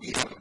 desde el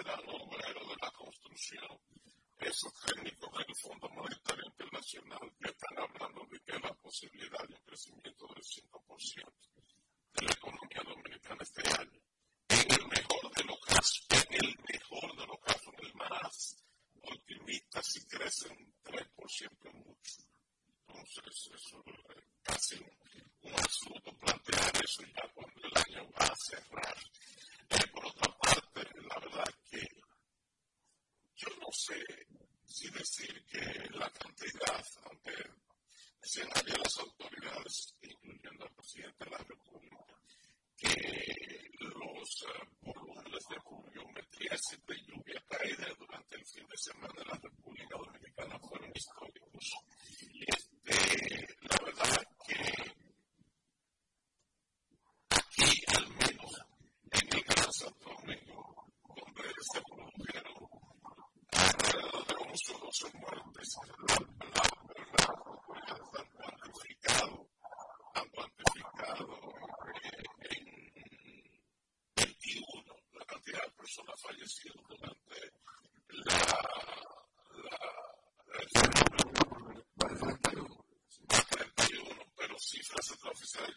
serán obreros de la construcción. Esos técnicos del Fondo Monetario Internacional que están hablando de que la posibilidad de un crecimiento autoridad, ante escenario las autoridades, incluyendo al presidente de la República, que los eh, volúmenes de pluviometría se cifras de la oficina del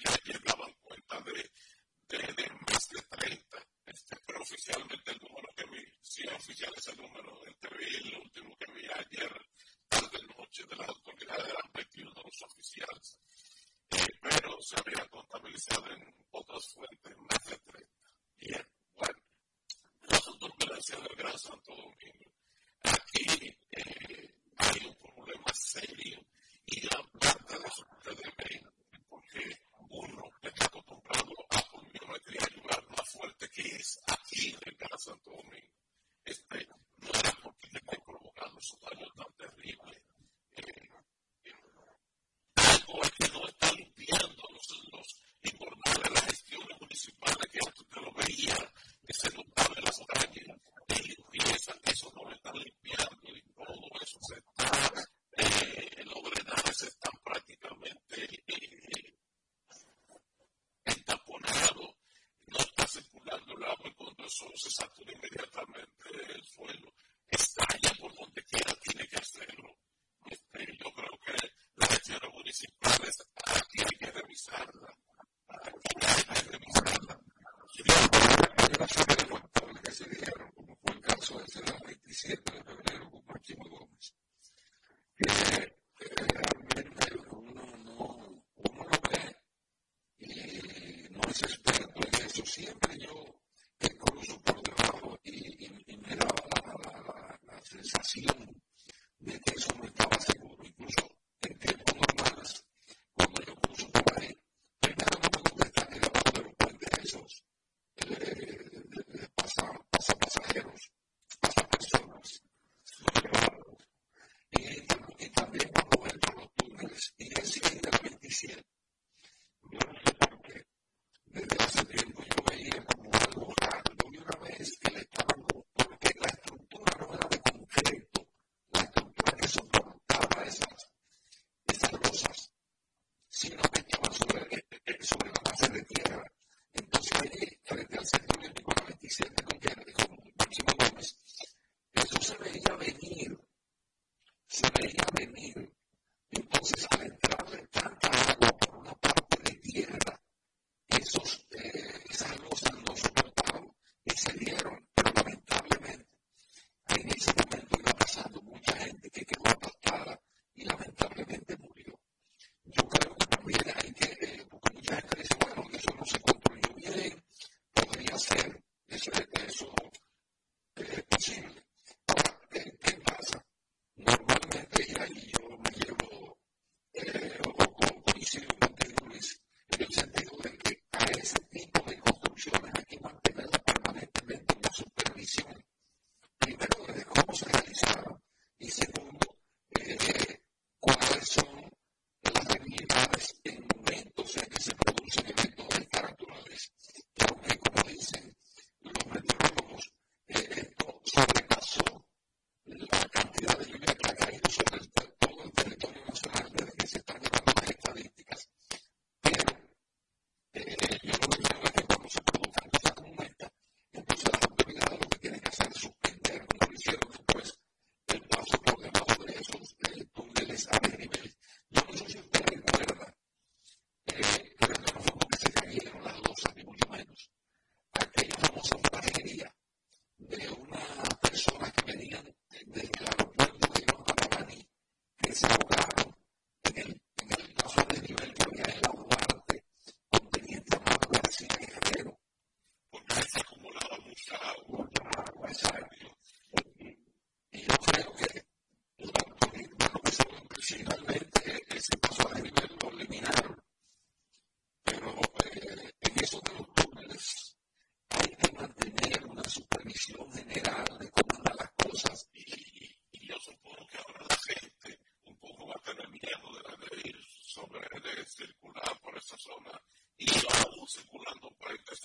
y aún circulando por ahí, que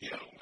también sería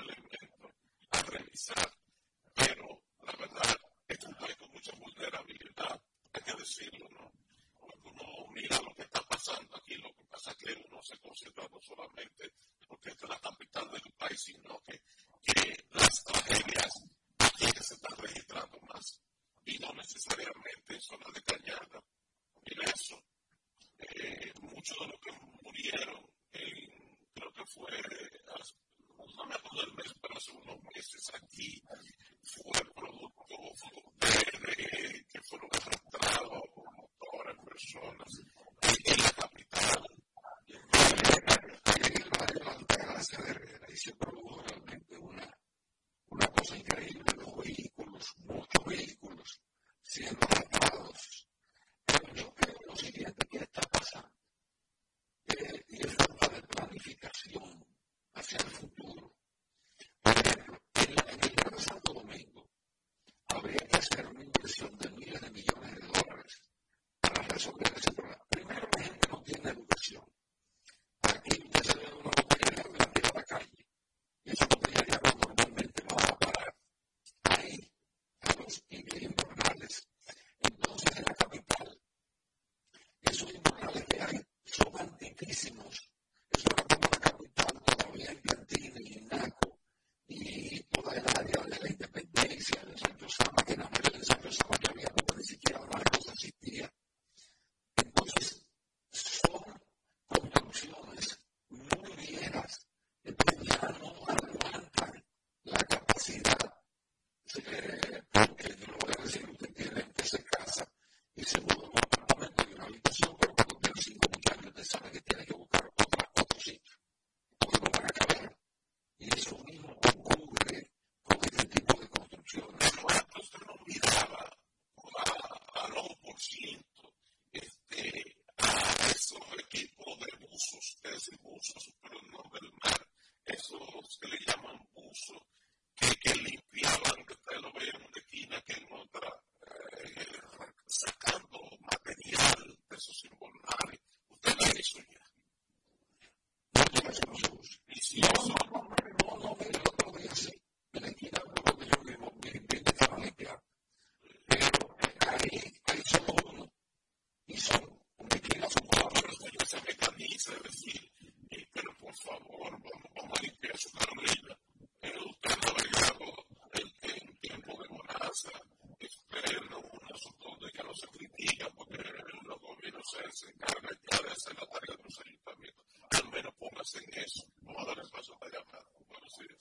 hacen eso. Vamos a darles paso a la llamada. Buenos días.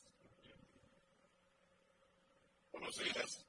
Buenos días.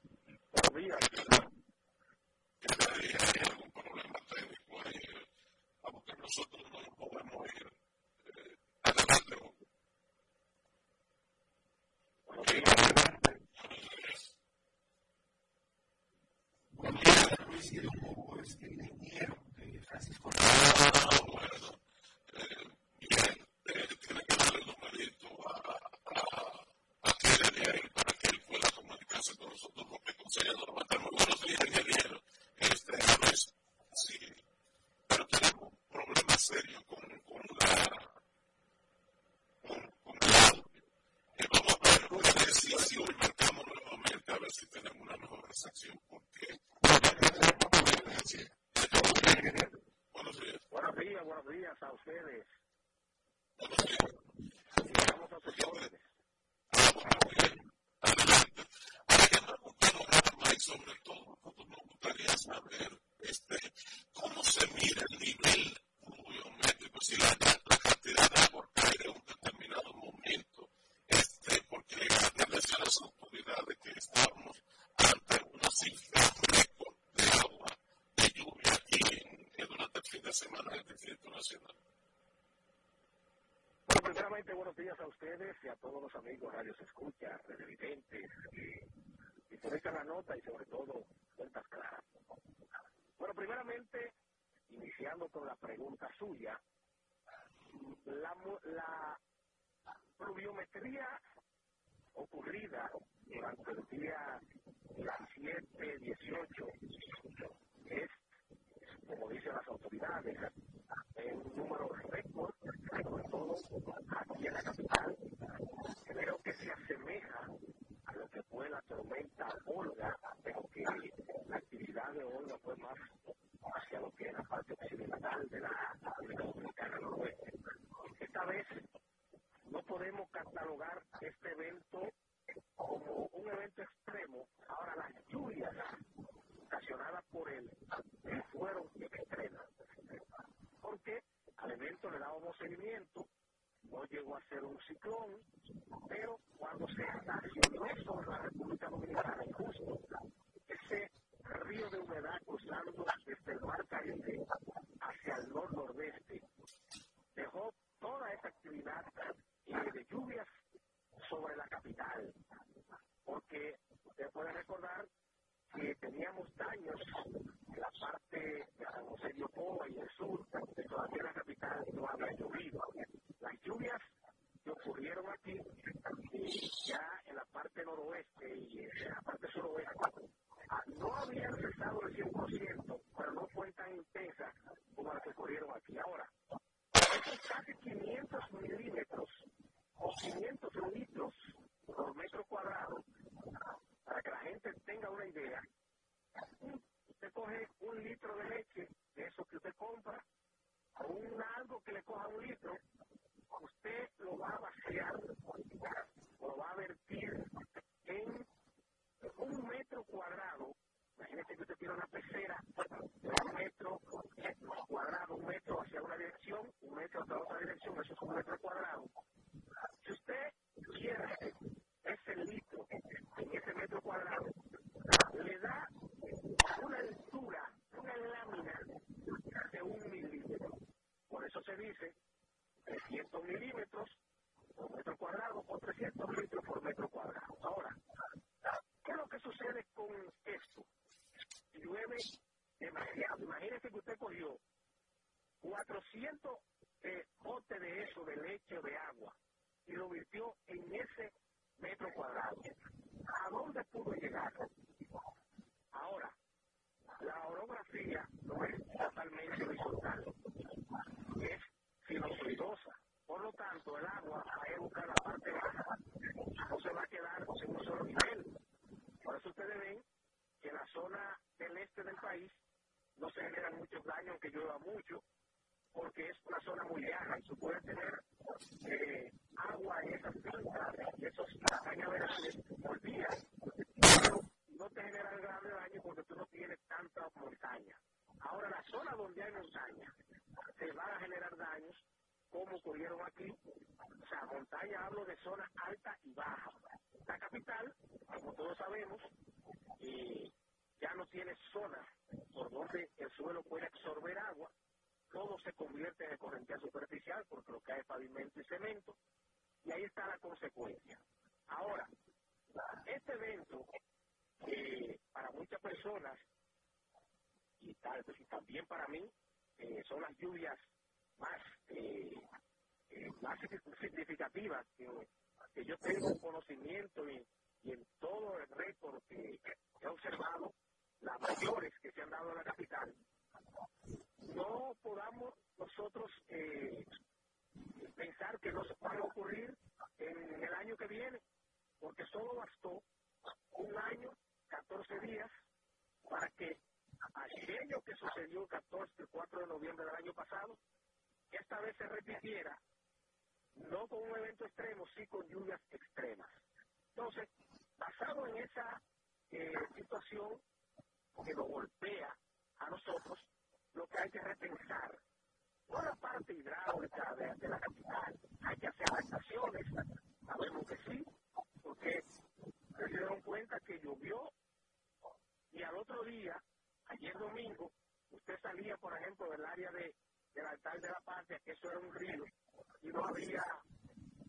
todos los amigos radios escuchas, televidentes, que, eh, que conectan la nota y sobre todo cuentas claras. Bueno, primeramente, iniciando con la pregunta suya, la, la ocurrida no llegó a ser un ciclón, pero cuando se estacionó sobre la República Dominicana, dice 300 milímetros por metro cuadrado por 300 litros por metro cuadrado. Ahora, ¿qué es lo que sucede con esto? Llueve demasiado. Imagínese que usted cogió 400 eh, botes de eso, de leche o de agua, y lo virtió en ese metro cuadrado. ¿A dónde pudo llegar? Ahora, la orografía no es totalmente horizontal. Es sinusoidosa. Por lo tanto, el agua va a buscar la parte baja, no se va a quedar en un solo nivel. Por eso ustedes ven que en la zona del este del país no se generan muchos daños, aunque llueva mucho, porque es una zona muy llana y se puede tener eh, agua en esas fincas, esos cañaverales por día, pero no te generan grave daño porque tú no tienes tanta montaña. Ahora, la zona donde hay montaña, se van a generar daños como ocurrieron aquí. O sea, montaña hablo de zona alta y baja. La capital, como todos sabemos, eh, ya no tiene zona por donde el suelo puede absorber agua, todo se convierte en corriente superficial porque lo que hay es pavimento y cemento, y ahí está la consecuencia. Ahora, este evento, que para muchas personas, y, tal, pues, y también para mí, eh, son las lluvias más, eh, eh, más significativas que, que yo tengo conocimiento y, y en todo el récord que he observado, las mayores que se han dado en la capital, no podamos nosotros eh, pensar que no se puede ocurrir en el año que viene, porque solo bastó un año, 14 días, para que aquello que sucedió el 14, el 4 de noviembre del año pasado, esta vez se repitiera, no con un evento extremo, sí con lluvias extremas. Entonces, basado en esa eh, situación que nos golpea a nosotros, lo que hay que repensar. No la parte hidráulica de, de la capital, hay que hacer adaptaciones, sabemos que sí, porque se dieron cuenta que llovió y al otro día, ayer domingo, usted salía, por ejemplo, del área de, del altar de la patria, que eso era un río, y no había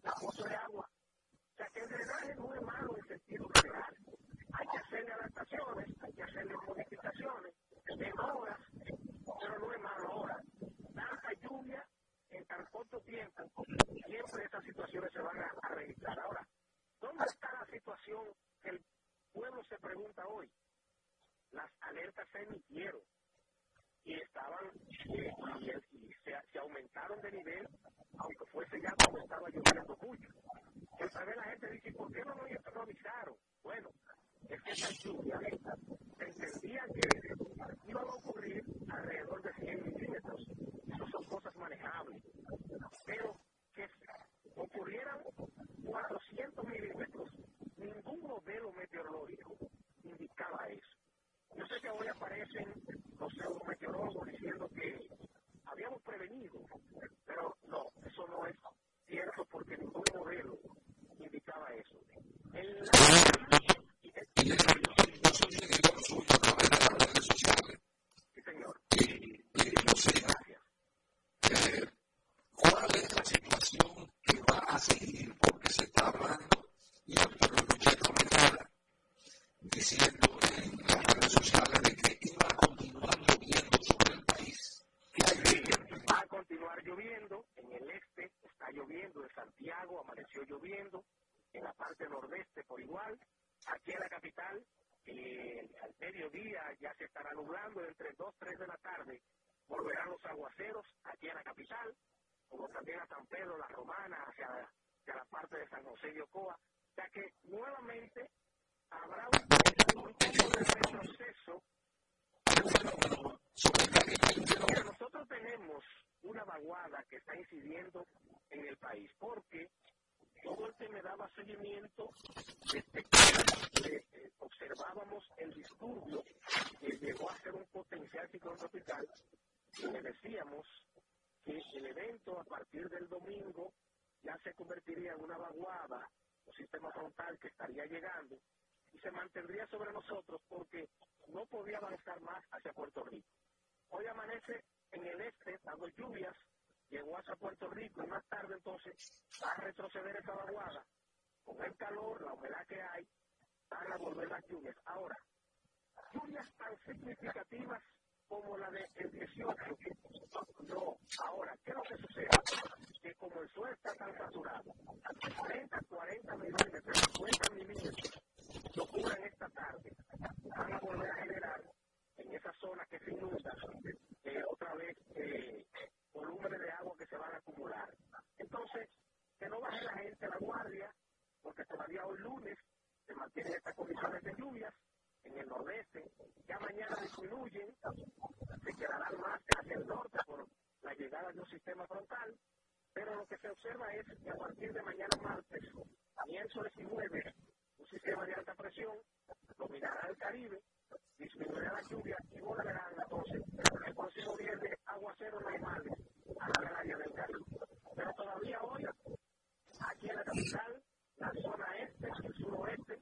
la pozo de agua. O sea que el drenaje no es malo en sentido general. Hay que hacerle adaptaciones, hay que hacerle modificaciones, mejoras, pero no es malo ahora. Tanta lluvia en tan corto tiempo, siempre estas situaciones se van a registrar. Ahora, ¿dónde está la situación que el pueblo se pregunta hoy? Las alertas se emitieron y estaban eh, y, se, aumentaron de nivel, aunque fuese ya cuando estaba lloviendo mucho. Entonces la gente dice, ¿por qué no nos improvisaron? Bueno, es que esa lluvia se entendía que iban a ocurrir alrededor de 100 milímetros. Eso son cosas manejables. Pero que ocurrieran 400 milímetros, ningún modelo meteorológico indicaba eso. Yo sé que hoy aparecen los meteorólogos diciendo que habíamos prevenido, pero no, eso no es cierto porque ningún modelo indicaba eso. El, ¿Cuál es la situación que va a seguir? Porque se está hablando, y el pueblo lucha comentar, diciendo en las redes sociales de que iba a continuar lloviendo sobre el país. Va a continuar lloviendo, en el este está lloviendo, en Santiago amaneció lloviendo, en la parte nordeste por igual, aquí en la capital, eh, al mediodía ya se estará nublando, entre 2 3 de la tarde volverán los aguaceros aquí en la capital, como también a San Pedro, La Romana, hacia, hacia la parte de San José y Ocoa, ya que nuevamente habrá un, un tipo de retroceso. Mira, nosotros tenemos una vaguada que está incidiendo en el país, porque todo el que me daba seguimiento desde que eh, observábamos el disturbio que llegó a ser un potencial ciclón tropical, y le decíamos que a partir del domingo ya se convertiría en una vaguada o sistema frontal que estaría llegando y se mantendría sobre nosotros porque no podía avanzar más hacia Puerto Rico. Hoy amanece en el este dando lluvias, llegó hacia Puerto Rico y más tarde entonces va a retroceder esa vaguada. Con el calor, la humedad que hay, van a volver las lluvias. Ahora, lluvias tan significativas como la de Edición, no, ahora, ¿qué es lo que sucede? Que como el suelo está tan saturado, a 40, 40 milímetros, 50 milímetros, lo cubren esta tarde, van a volver a generar en esa zona que se inunda eh, otra vez eh, volúmenes de agua que se van a acumular. Entonces, que no baje la gente a la guardia, porque todavía hoy lunes se mantienen estas condiciones de lluvias en el nordeste, ya mañana disminuyen, se quedarán más hacia el norte por la llegada de un sistema frontal, pero lo que se observa es que a partir de mañana martes, miércoles y jueves, un sistema de alta presión dominará el Caribe, disminuirá la lluvia y volverán entonces el próximo viernes aguaceros normales a la área del Caribe. Pero todavía hoy, aquí en la capital, la zona este, el suroeste,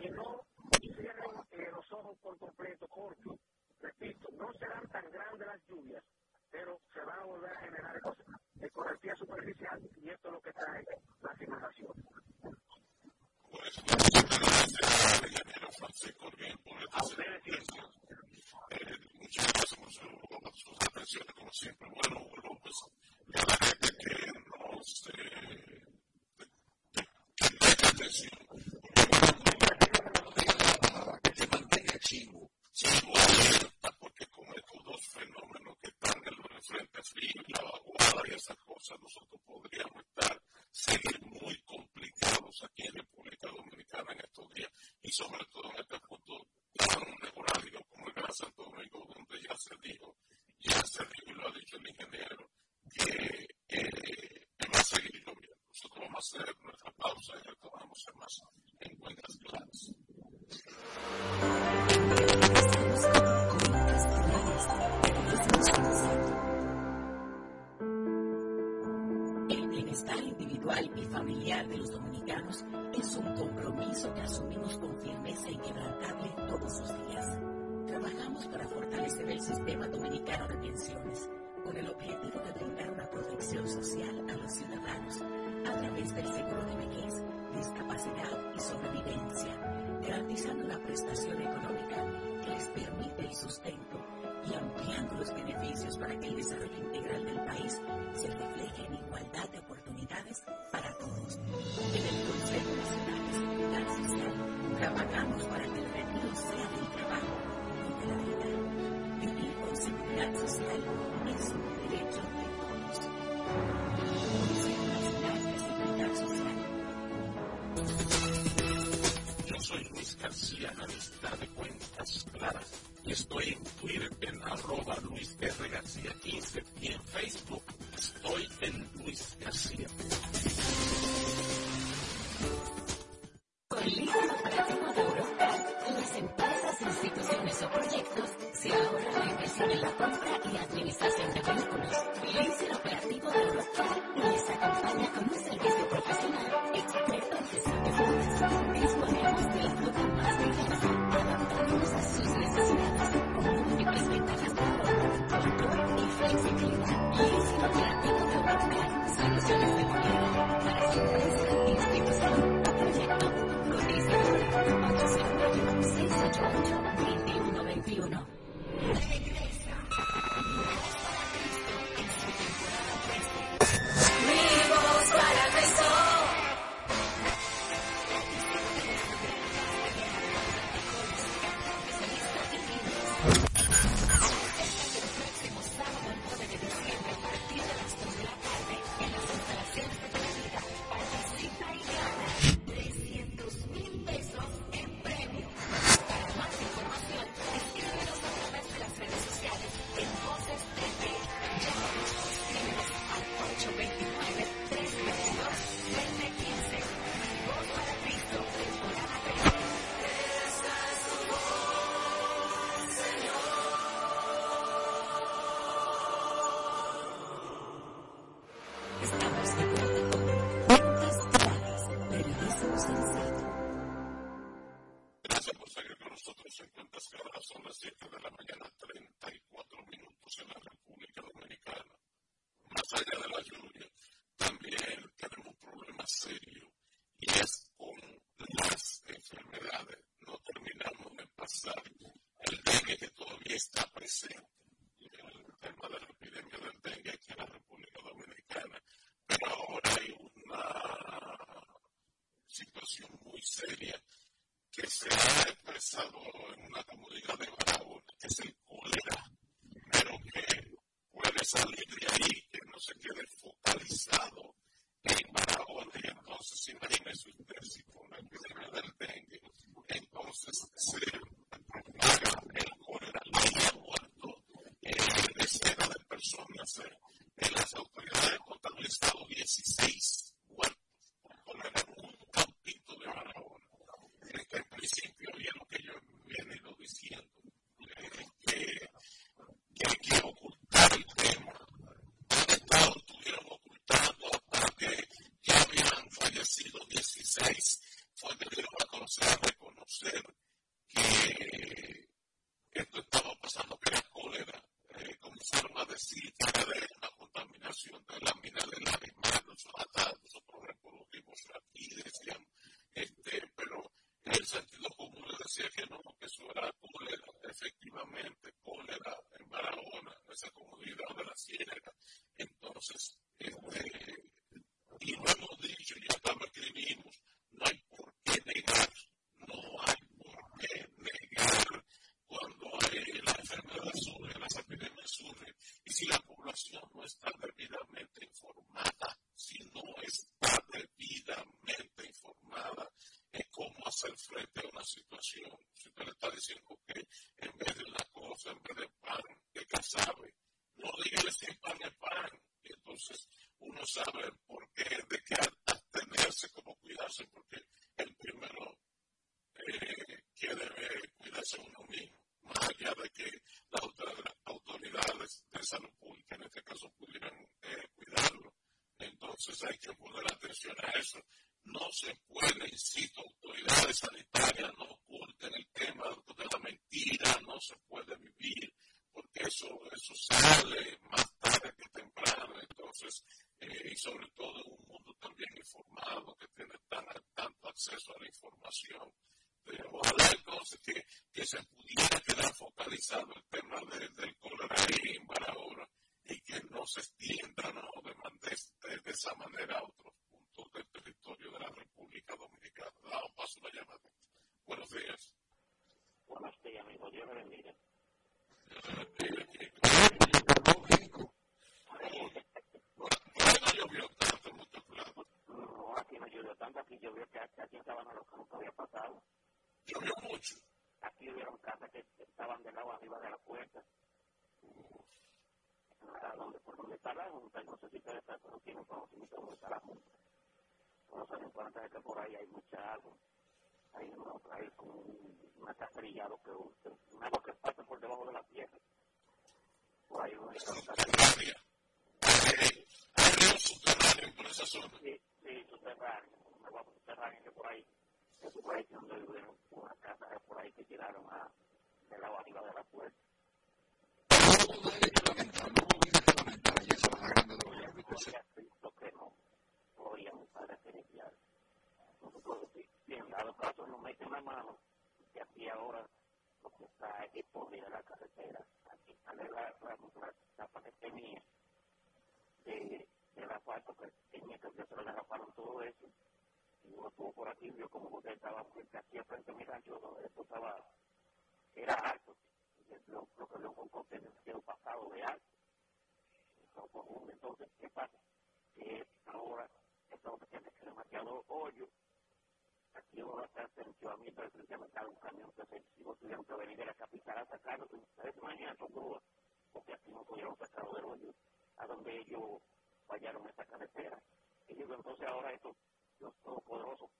y no cierren los ojos por completo porque, repito, no serán tan grandes las lluvias, pero se van a volver a generar eh, corrección superficial y esto es lo que trae las inundaciones. Eh, muchas gracias por su, por sus atenciones, como siempre. Bueno, López, y a la gente que nos que, atención, gente mantenga chivo, chivo alerta, porque con estos dos fenómenos que están en los frentes fríos, la vaguada y esas cosas, nosotros podríamos estar, seguir muy complicados aquí en República Dominicana en estos días, y sobre todo en este punto tan neurálgico como el Gran Santo Domingo, donde ya se dijo, ya se dijo y lo ha dicho el ingeniero, que eh, va a seguir lloviendo. Nosotros vamos a hacer nuestra pausa y retomamos en más en cuentas claras. El bienestar individual y familiar de los dominicanos es un compromiso que asumimos con firmeza inquebrantable todos los días. Trabajamos para fortalecer el sistema dominicano de pensiones con el objetivo de brindar una protección social a los ciudadanos a través del seguro de vejez, discapacidad y sobrevivencia garantizando una prestación económica que les permite el sustento y ampliando los beneficios para que el desarrollo integral del país se refleje en igualdad de oportunidades para todos. En el Consejo Nacional de Seguridad Social trabajamos para que el retiro sea del trabajo y de la vida. Vivir con seguridad social es estar de cuentas claras. Y estoy en Twitter en arroba Luis R. García 15 seria que se ha expresado was done solucionar eso. No se puede, insisto, y vio cómo botaba frente aquí a frente mira yo esto estaba era alto lo, lo que lo contó que un pasado de alto. Pues, entonces qué pasa que ahora estamos haciendo demasiado hoyo. Aquí va a estar cercioramiento de frente a un camión que se si vos tuvieron que venir de la capital a sacarlo ustedes mañana con grúa porque aquí no pudieron sacarlo del hoyo a donde ellos fallaron esta carretera. Ellos entonces ahora estos los todopoderosos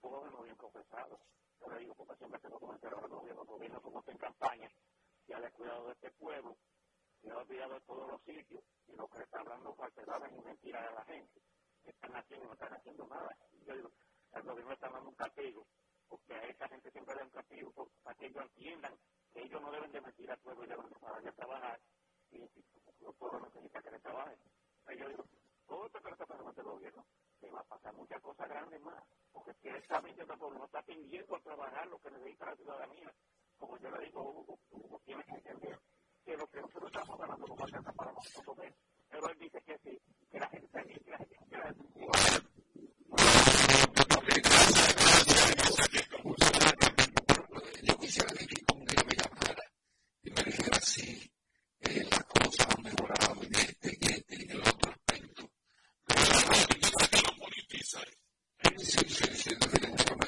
todos los bien confesados. Yo le digo, porque siempre tengo comentarios ahora los gobiernos, los gobiernos como está en campaña, ya le ha cuidado de este pueblo, se ha olvidado de todos los sitios, y lo que está hablando falsedades y mentiras de la gente. que Están haciendo, y no están haciendo nada. Y yo digo, el gobierno está dando un castigo, porque a esa gente siempre le dan castigo, para que ellos entiendan que ellos no deben de mentir al pueblo, y deben de trabajar, y el pueblo necesita que le trabajen. Y yo digo, todo esto que está pasando el este gobierno, te va a pasar muchas cosas grandes más, porque ciertamente por no está tendiendo a trabajar lo que necesita la ciudadanía. Como yo le digo, Hugo, Hugo tiene que entender que lo que nosotros estamos ganando no alcanza para nosotros ver. Pero él dice que sí, que la gente también, que la gente, que la gente... Yo quisiera que con que me llamara y me dijera, sí, eh, las cosas han mejorado en este, en este, el site. ABC Associated Living Environment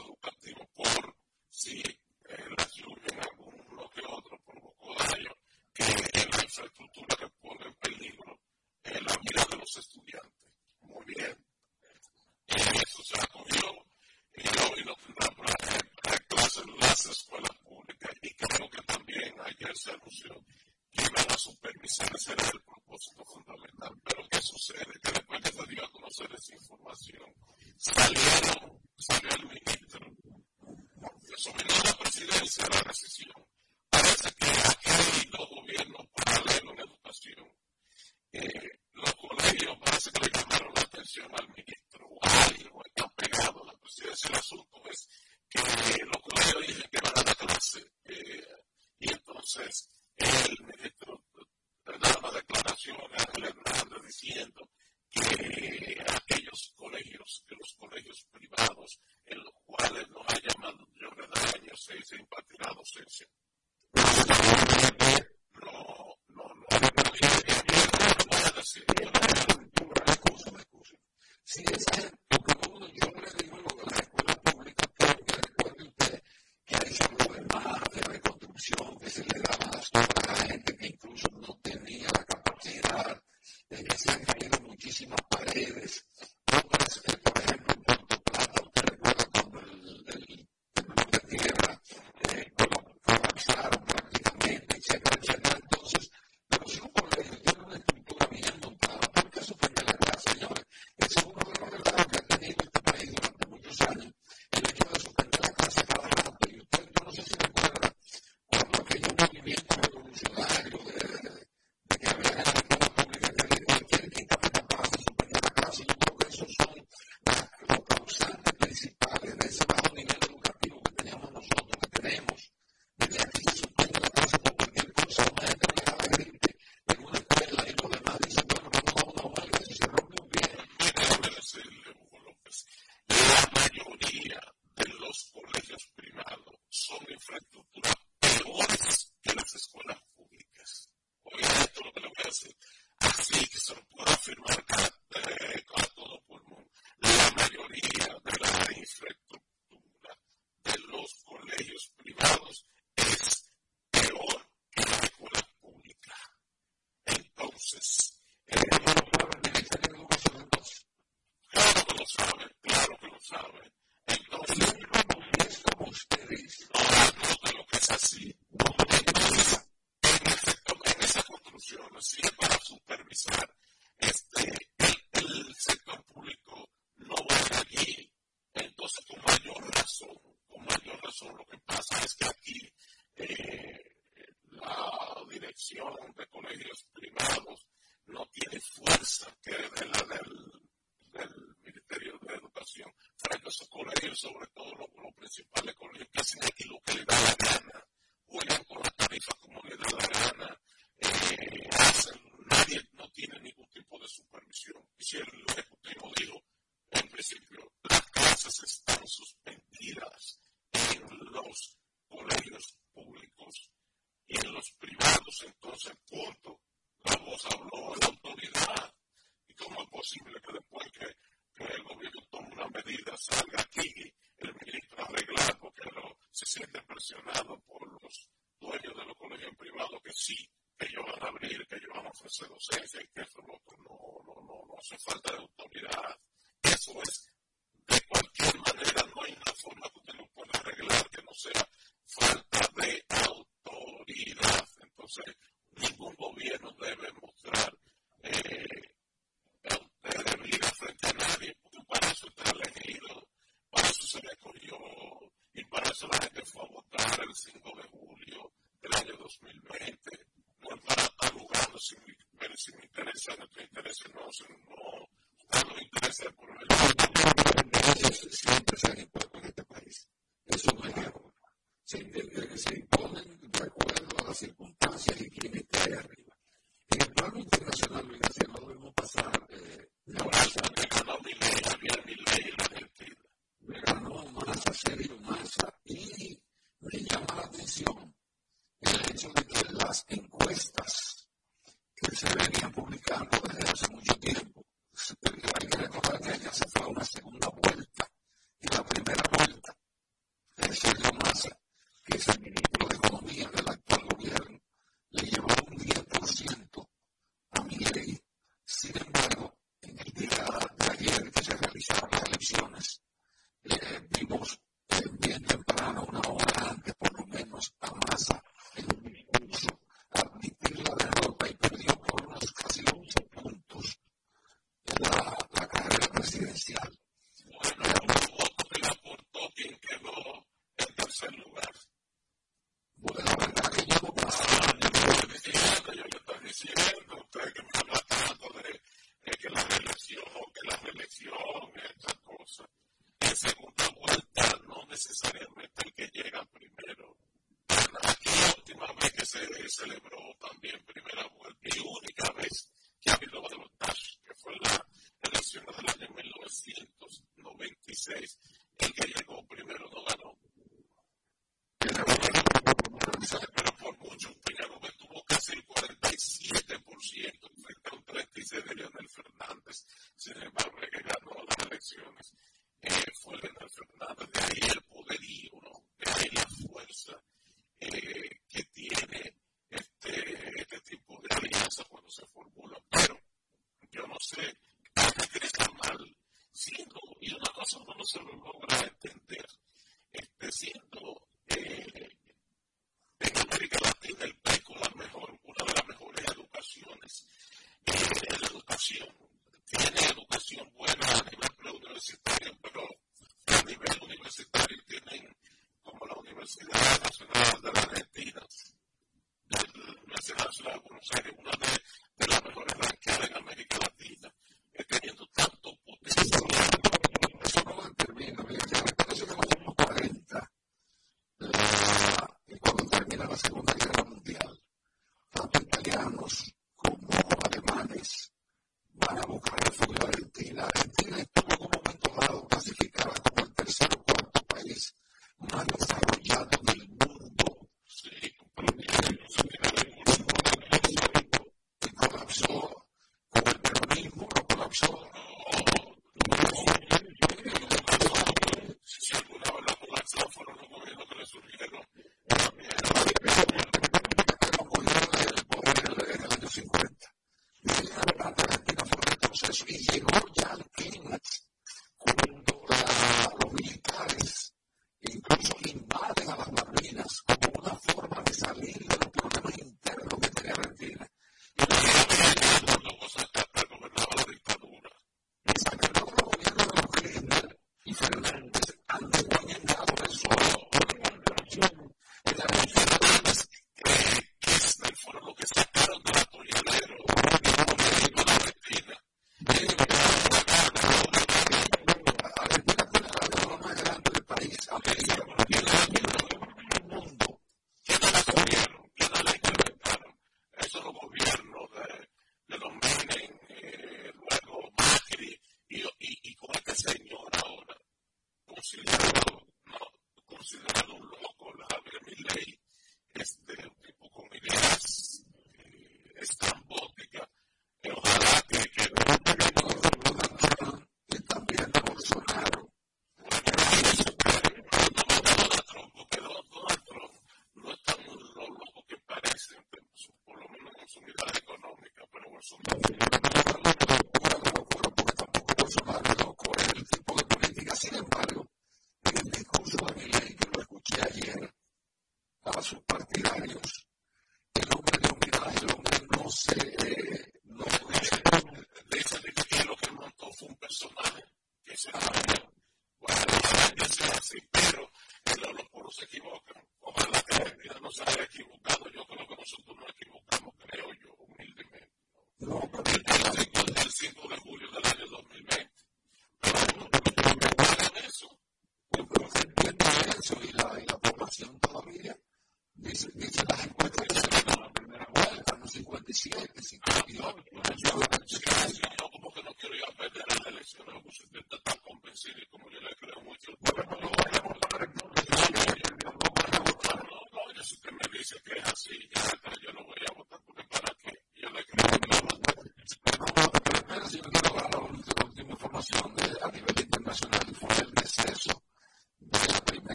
educativo por si eh, la lluvia en algún lo que otro provocó daño que en la infraestructura que pone en peligro eh, la vida de los estudiantes. Muy bien. Eh, eso se acogió y hoy lo tendrá en las escuelas públicas y creo que también ayer se anunció llega a supervisar ese era el propósito fundamental. Pero ¿qué sucede? Que después de que dio a conocer esa información, salió, salió el ministro, que la presidencia de la recesión. Parece que aquí hay dos gobiernos paralelos en educación. Eh, los colegios parece que le llamaron la atención al ministro o algo está pegado a la presidencia. El asunto es que los colegios dicen que van a la clase. Eh, y entonces, el ministro daba declaraciones a Hernández diciendo que aquellos colegios, que los colegios privados en los cuales no haya mayor de daño se, se impartirá docencia. No, no, no. Sí, que se le daba a la gente que incluso no tenía la capacidad, de que se han caído muchísimas paredes, por ejemplo, por los dueños de los colegios privados que sí, que ellos van a abrir, que ellos van a ofrecer docencia y que eso lo otro no, no, no, no hace falta de autoridad. Eso es, de cualquier manera, no hay una forma que usted lo pueda arreglar que no sea falta de autoridad. Entonces, ningún gobierno debe mostrar eh, debilidad frente a nadie, porque para eso está elegido, para eso se le escogió y para eso la gente fue a votar. 5 de julio del año 2020. No es para estar si, me no te interesa, no, no, no, no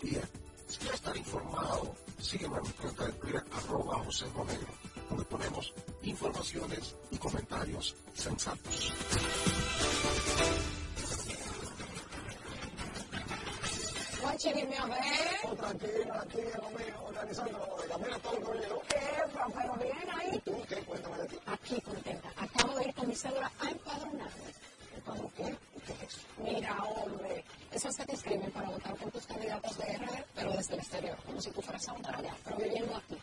Si quieres estar informado, sígueme a mi cuenta de Twitter, arroba José Romero, donde ponemos informaciones y comentarios sensatos. Oh, ¿eh? tranquila, aquí, Romeo, organizando de camino a todo el rollero. Epa, pero bien ahí. ¿Tú qué? Cuéntame de ti. Aquí, contenta. Acabo de ir con mi cédula a empadronarme. ¿Empadronar qué? Es? Mira, hombre, votar por tus candidatos de RD, pero desde el exterior, como si tú fueras a votar allá, pero viviendo aquí.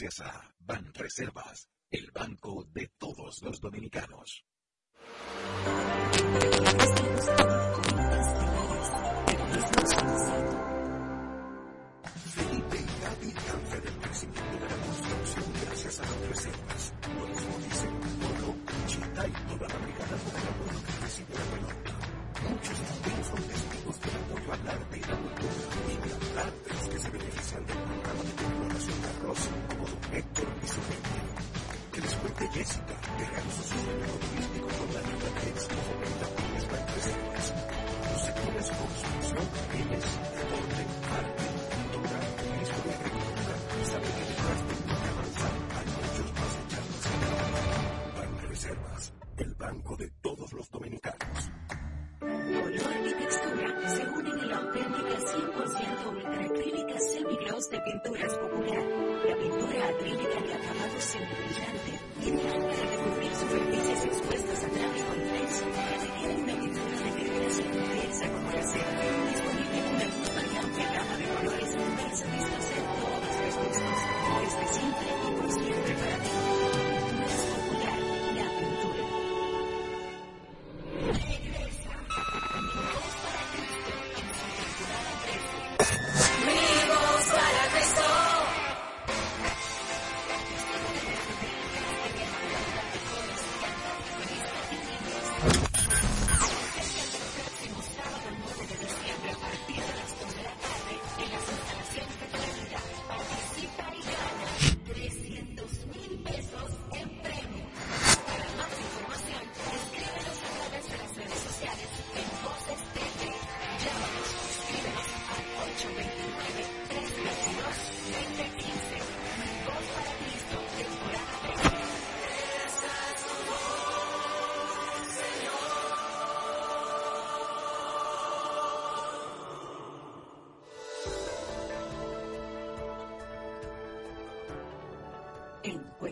gracias a Banreservas, el banco de todos los dominicanos.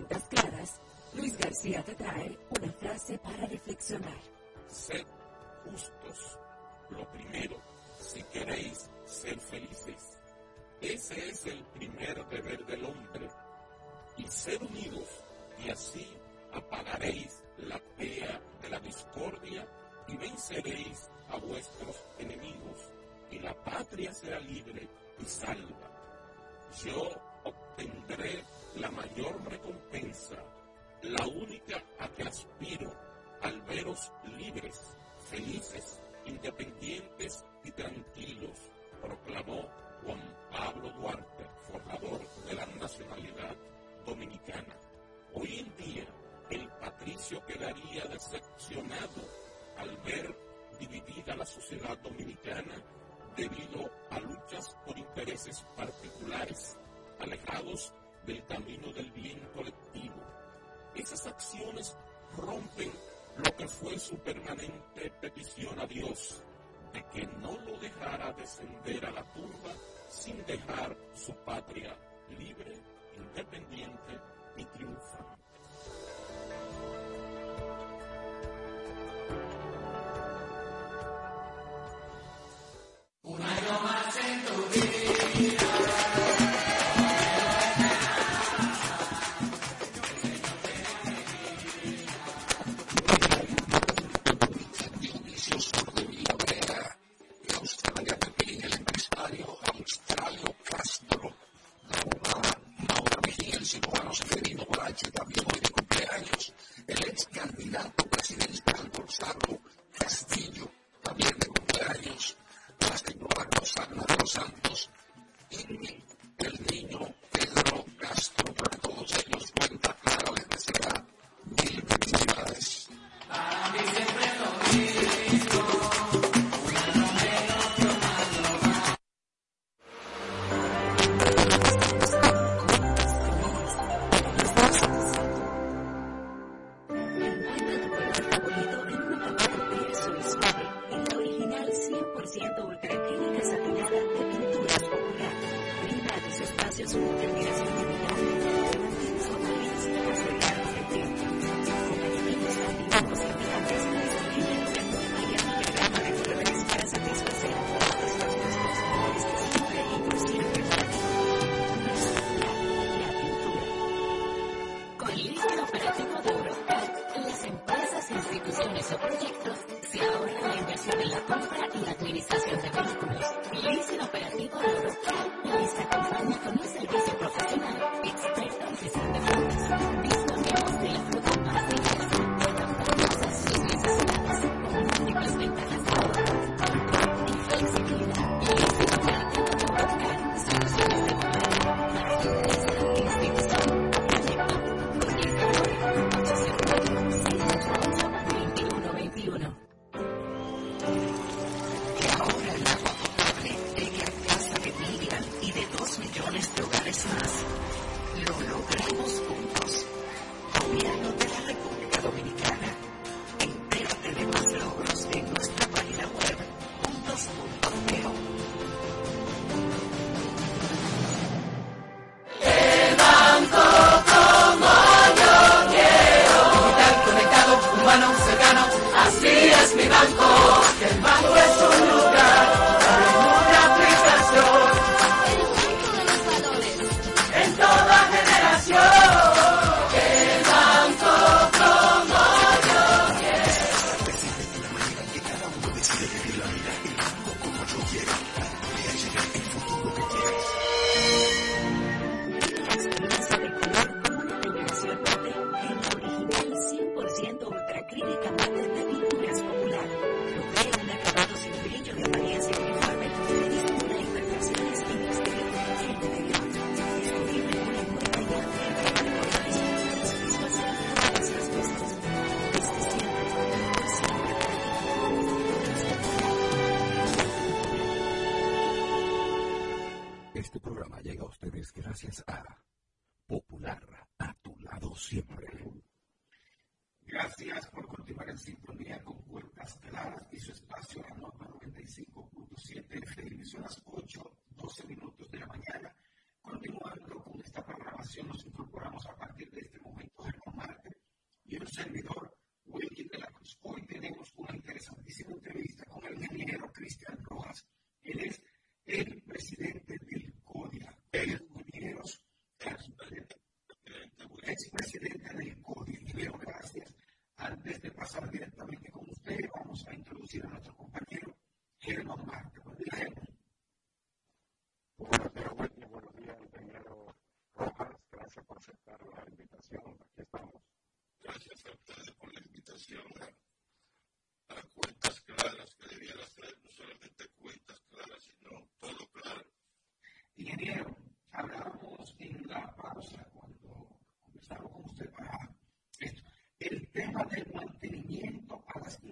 claras, Luis García te trae una frase para reflexionar. Sed justos. Lo primero, si queréis ser felices. Ese es el primer deber del hombre. Y ser unidos, y así apagaréis la pea de la discordia y venceréis a vuestros enemigos, y la patria será libre y salva. Yo obtendré la mayor recompensa la única a que aspiro al veros libres, felices, independientes y tranquilos, proclamó Juan Pablo Duarte, forjador de la nacionalidad dominicana. Hoy en día, el patricio quedaría decepcionado al ver dividida la sociedad dominicana debido a luchas por intereses particulares, alejados del camino del bien colectivo esas acciones rompen lo que fue su permanente petición a Dios de que no lo dejara descender a la turba sin dejar su patria libre, independiente y triunfante.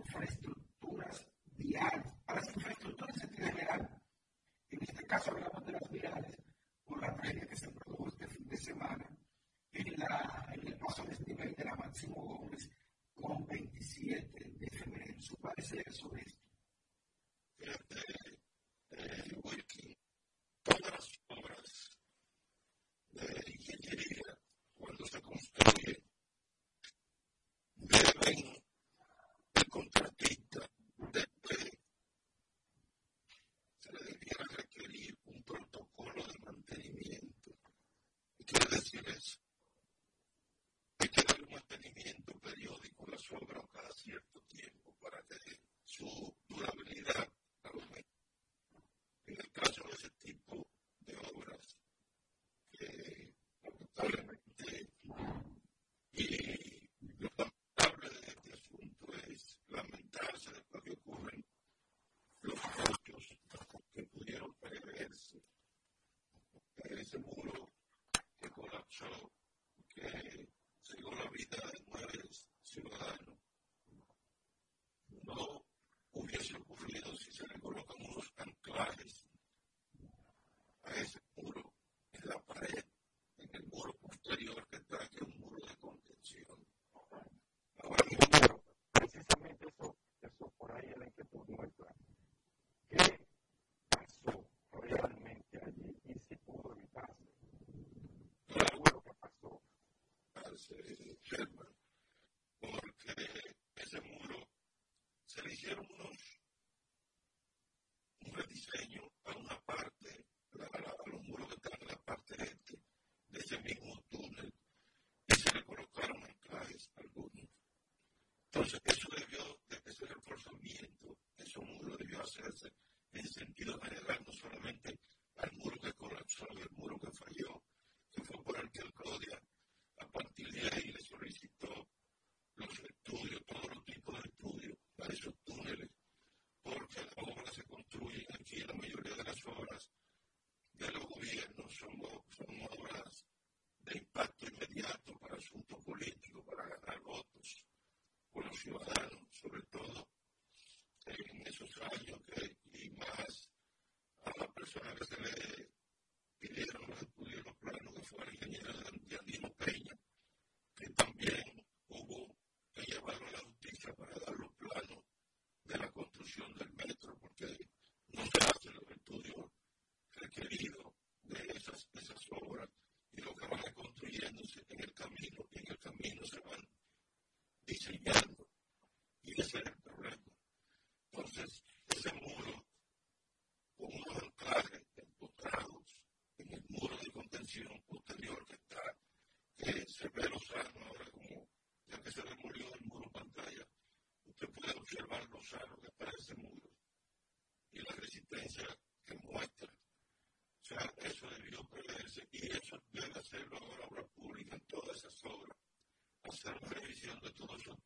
infraestructuras viales. Para las infraestructuras en sentido general, en este caso hablamos de las viales por la tragedia que se produjo este fin de semana en, la, en el paso desnivel de la Máximo Gómez con 27 de febrero. Su parecer sobre as a, as a conserva religión de todos los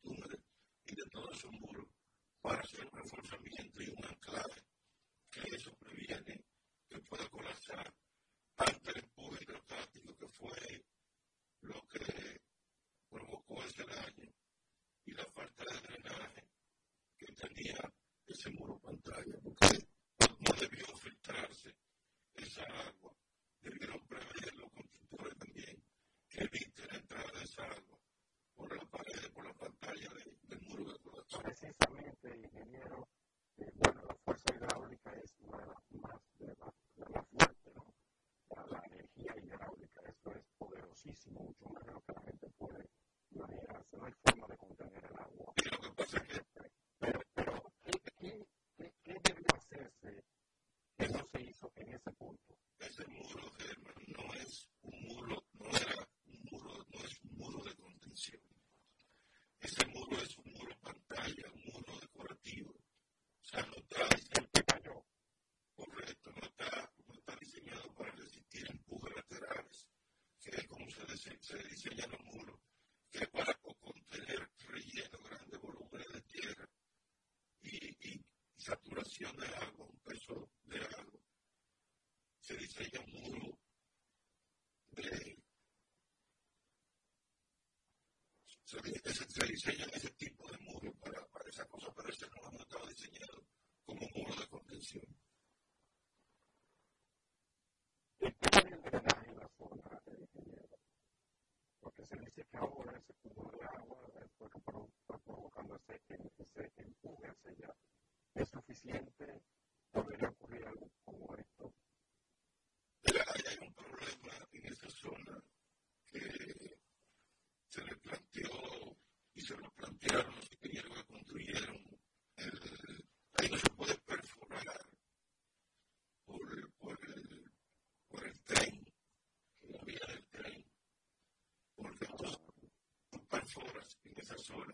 saturación de agua, un peso de agua. Se diseña un muro esas horas.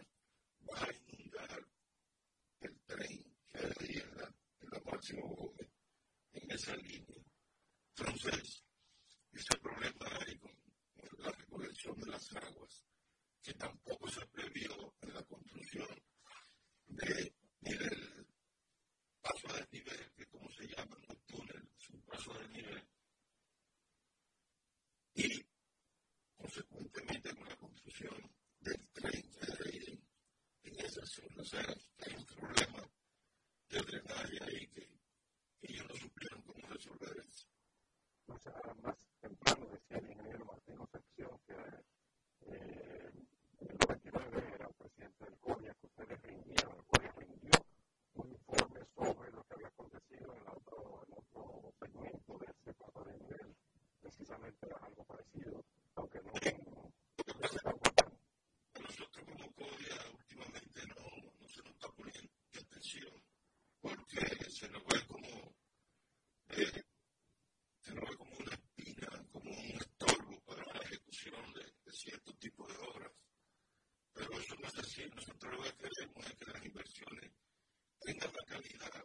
nosotros lo que queremos es que las inversiones tengan la calidad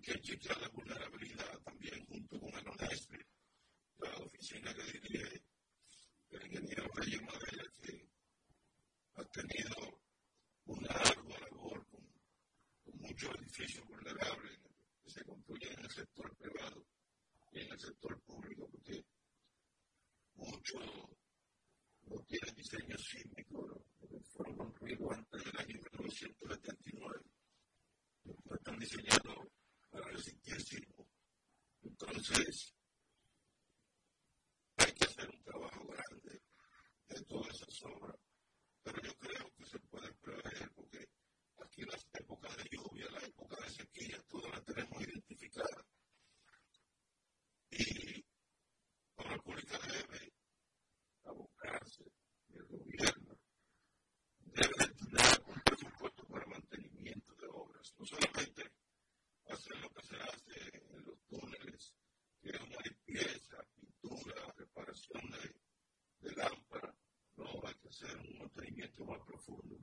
que chequear la vulnerabilidad también junto con el ONESPE, la oficina que dirige el ingeniero Reyes Madera, que ha tenido una ardua labor con, muchos edificios vulnerables que se construyen en el sector privado y en el sector público, porque muchos no tienen diseños sin solamente hacer lo que se hace en los túneles, que es una limpieza, pintura, reparación de, de lámpara, no, hay que hacer un mantenimiento más profundo.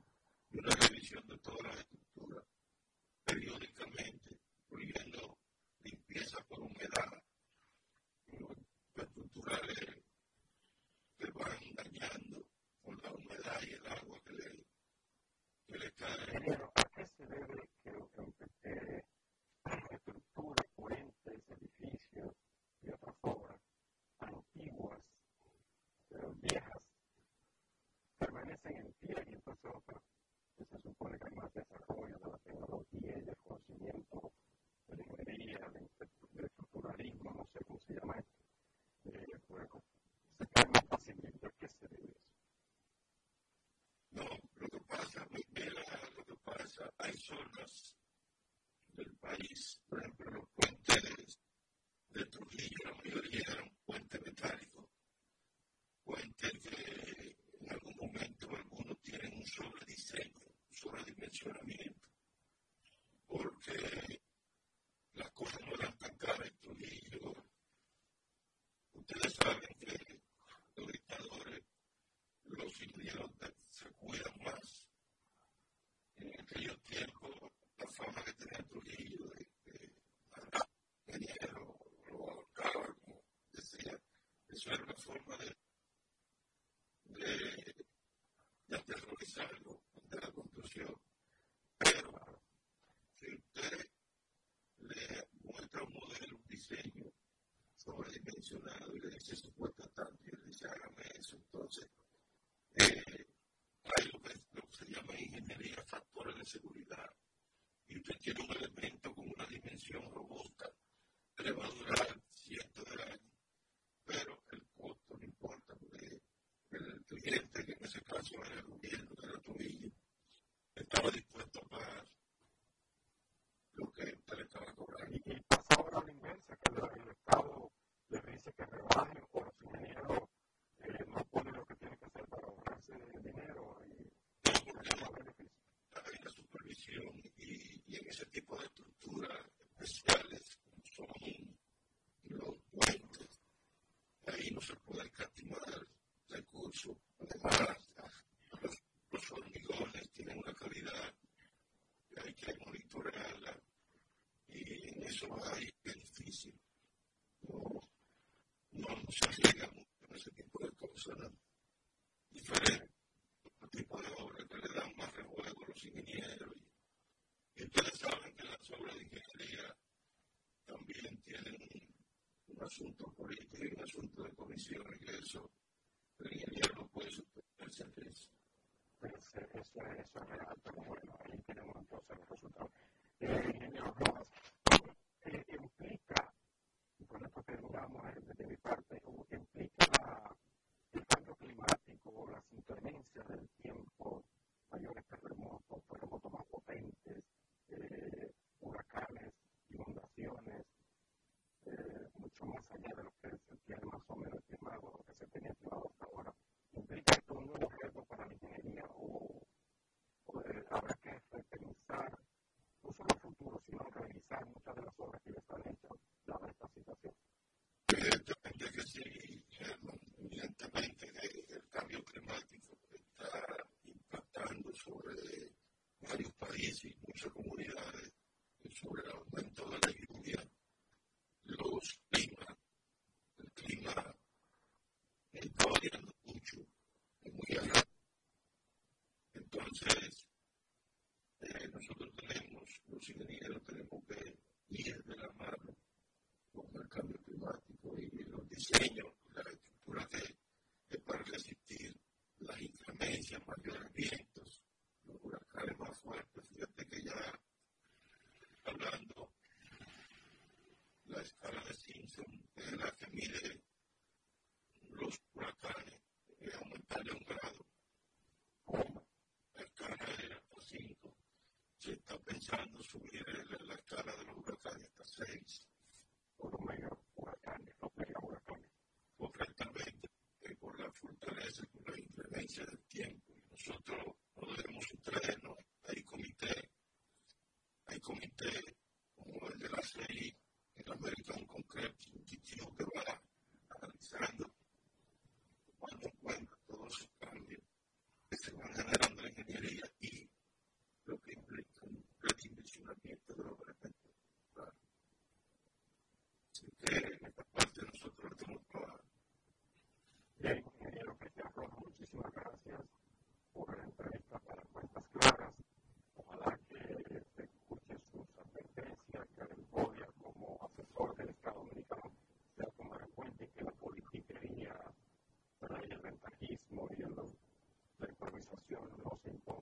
personas del país. forma de, de, de aterrorizarlo ante la construcción. Pero si usted le muestra un modelo, un diseño sobredimensionado y le dice su cuesta tanto y le dice hágame eso, entonces eh, hay lo que, lo que se llama ingeniería factores de seguridad y usted tiene un inicio y regreso, el ingeniero no puede suspenderse a tres. Pues eso es sobre varios países y muchas comunidades subir la escala de los huracanes hasta 6 are the most important.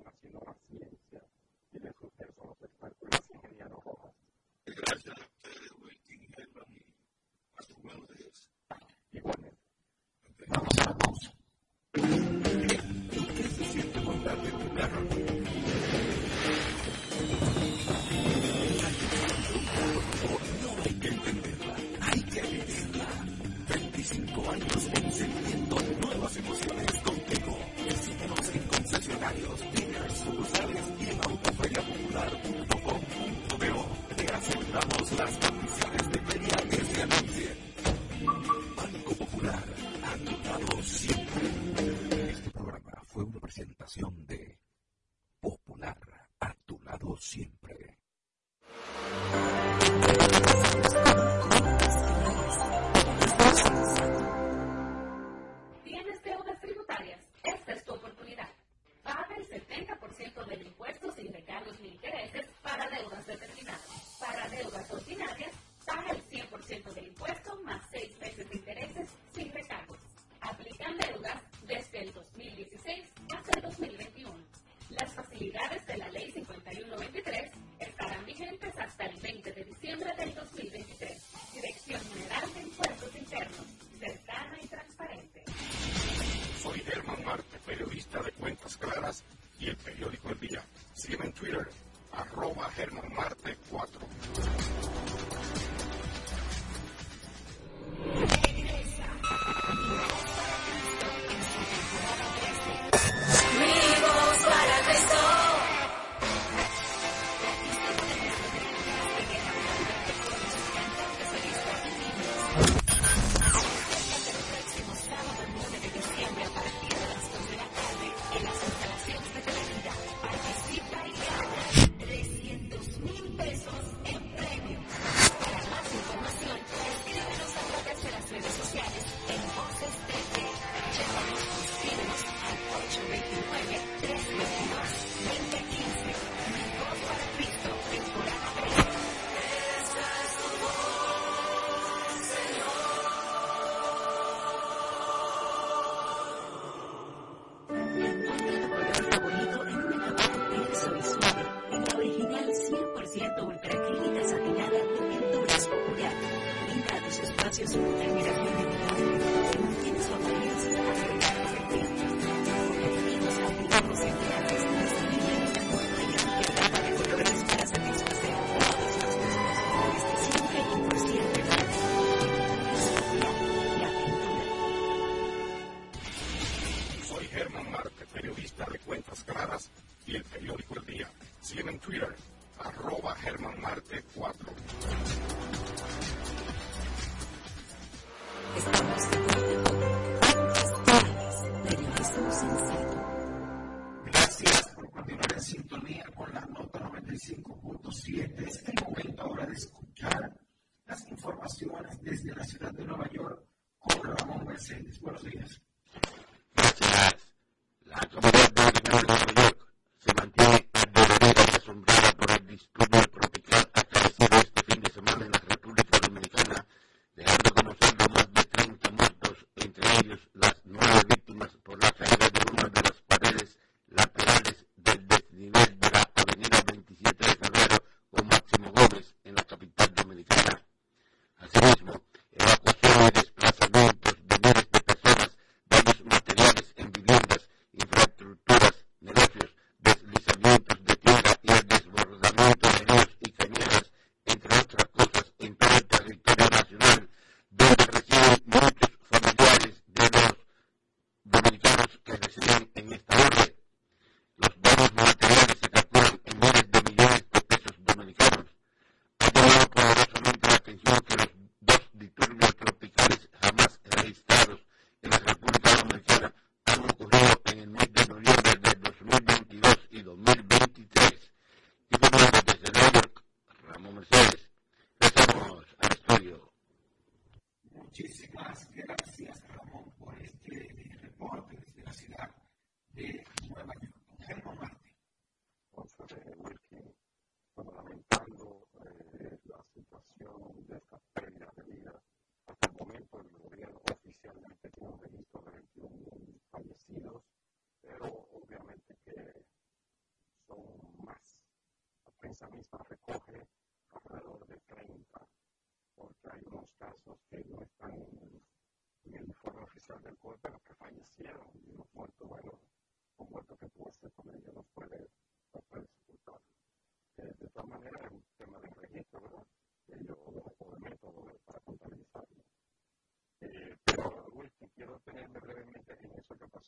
Buenos días.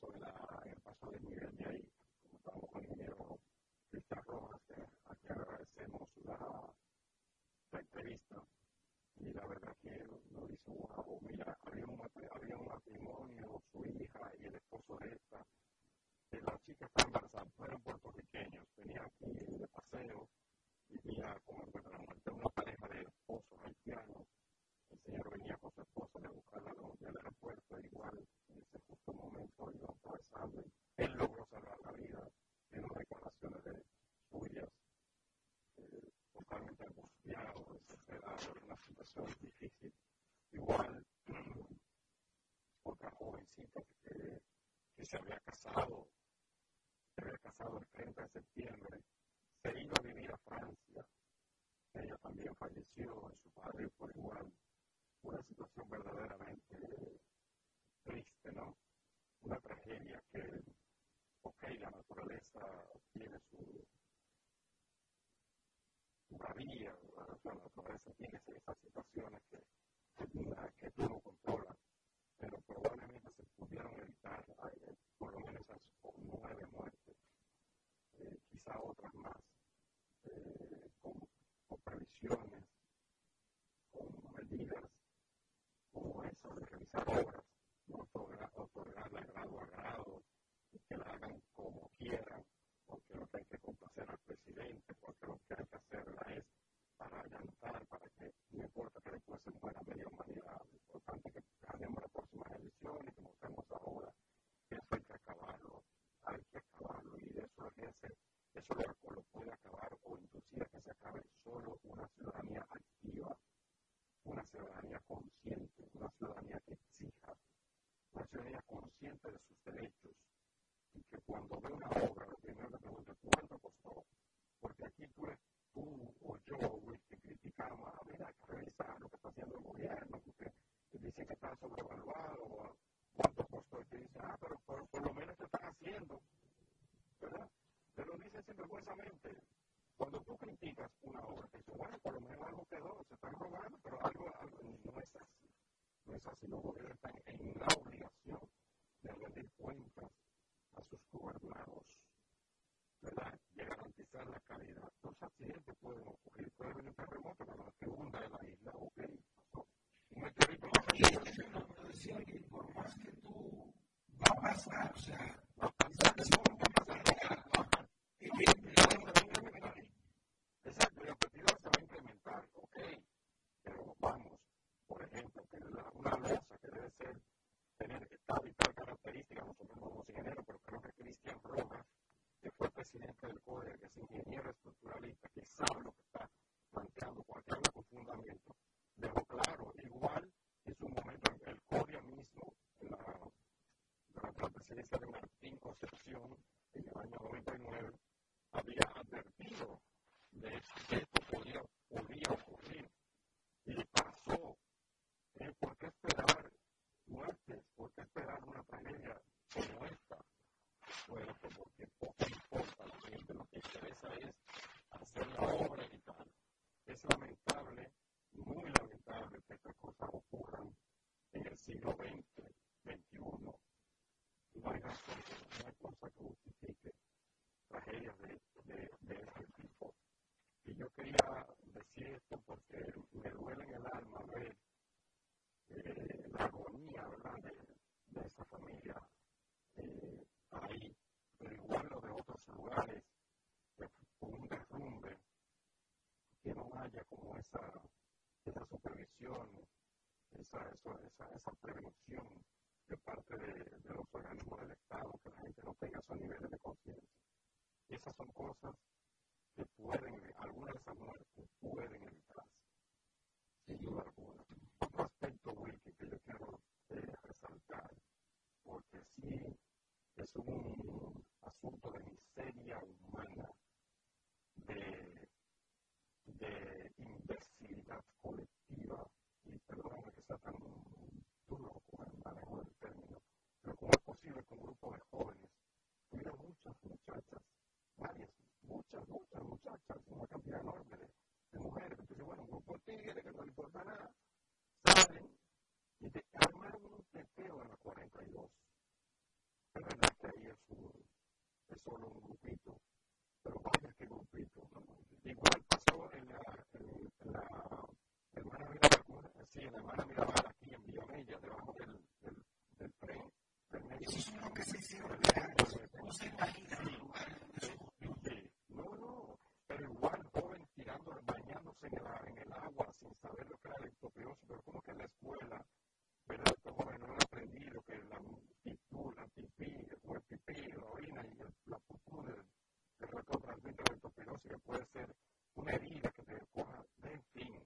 sort of se había casado, se había casado el 30 de septiembre, se iba a vivir a Francia. Ella también falleció en su barrio por igual. Una situación verdaderamente triste, ¿no? Una tragedia que, ok, la naturaleza tiene su, su bravía, la naturaleza tiene esas situaciones que de sus derechos y que cuando ve una obra, lo primero que pregunta cuánto costó, porque aquí tú, tú o yo que criticamos a ver, hay que revisar lo que está haciendo el gobierno, porque te dicen que está sobrevaluado, cuánto costó, y te dicen, ah, pero por, lo menos te están haciendo, ¿verdad? Te lo dicen sinvergüenzamente. Cuando tú criticas una obra, te dicen, bueno, por lo menos algo quedó, se están robando, pero algo, algo no es así, no es así los gobiernos. Presidencia de Martín Concepción, en el año 99, había advertido de que esto podía, podía ocurrir. Y pasó. ¿Eh? ¿Por qué esperar muertes? ¿Por qué esperar una tragedia como esta? Bueno, pues porque poco importa a la gente, lo que interesa es hacer la obra y tal. Es lamentable, muy lamentable que estas cosas ocurran en el siglo XX, XXI. No hay razón, no hay cosa que justifique tragedias de, de, de ese tipo. Y yo quería decir esto porque me duele en el alma ver eh, la agonía ¿verdad? De, de esa familia eh, ahí, pero igual lo de otros lugares, con un derrumbe, que no haya como esa, esa supervisión, esa, esa, prevención de parte de, los organismos del Estado, que la gente no tenga esos niveles de conciencia. Esas son cosas que pueden, algunas de esas muertes pueden evitarse, sin duda alguna. Otro aspecto, Wilkie, que yo quiero eh, resaltar, porque sí es un asunto de miseria humana, de, de imbecilidad colectiva, y perdóname que sea tan duro con el manejo término, pero cómo es posible que un grupo de jóvenes tuviera muchas muchachas varias, muchas, muchas muchachas, una cantidad enorme de, de mujeres. Entonces, bueno, un grupo de tigres que no le importa nada, salen y te arman un teteo en la 42. Es verdad que ahí es, un, es solo un grupito, pero vaya que grupito. Igual pasó en la, en, en en la hermana Mirabal, aquí en Villamella, debajo del, del, del tren. Del medio. Eso es lo que se hicieron de años. No se imagina el lugar. No, no, pero igual joven tirando, bañándose en el, en el agua sin saber lo que era la ectopiosis, pero como que en la escuela, ¿verdad? Estos jóvenes no han aprendido que la pipú, la pipí, el pipí, la orina y el, la pupú del, del reto transmite la ectopiosis, que puede ser una herida que te coja, en fin.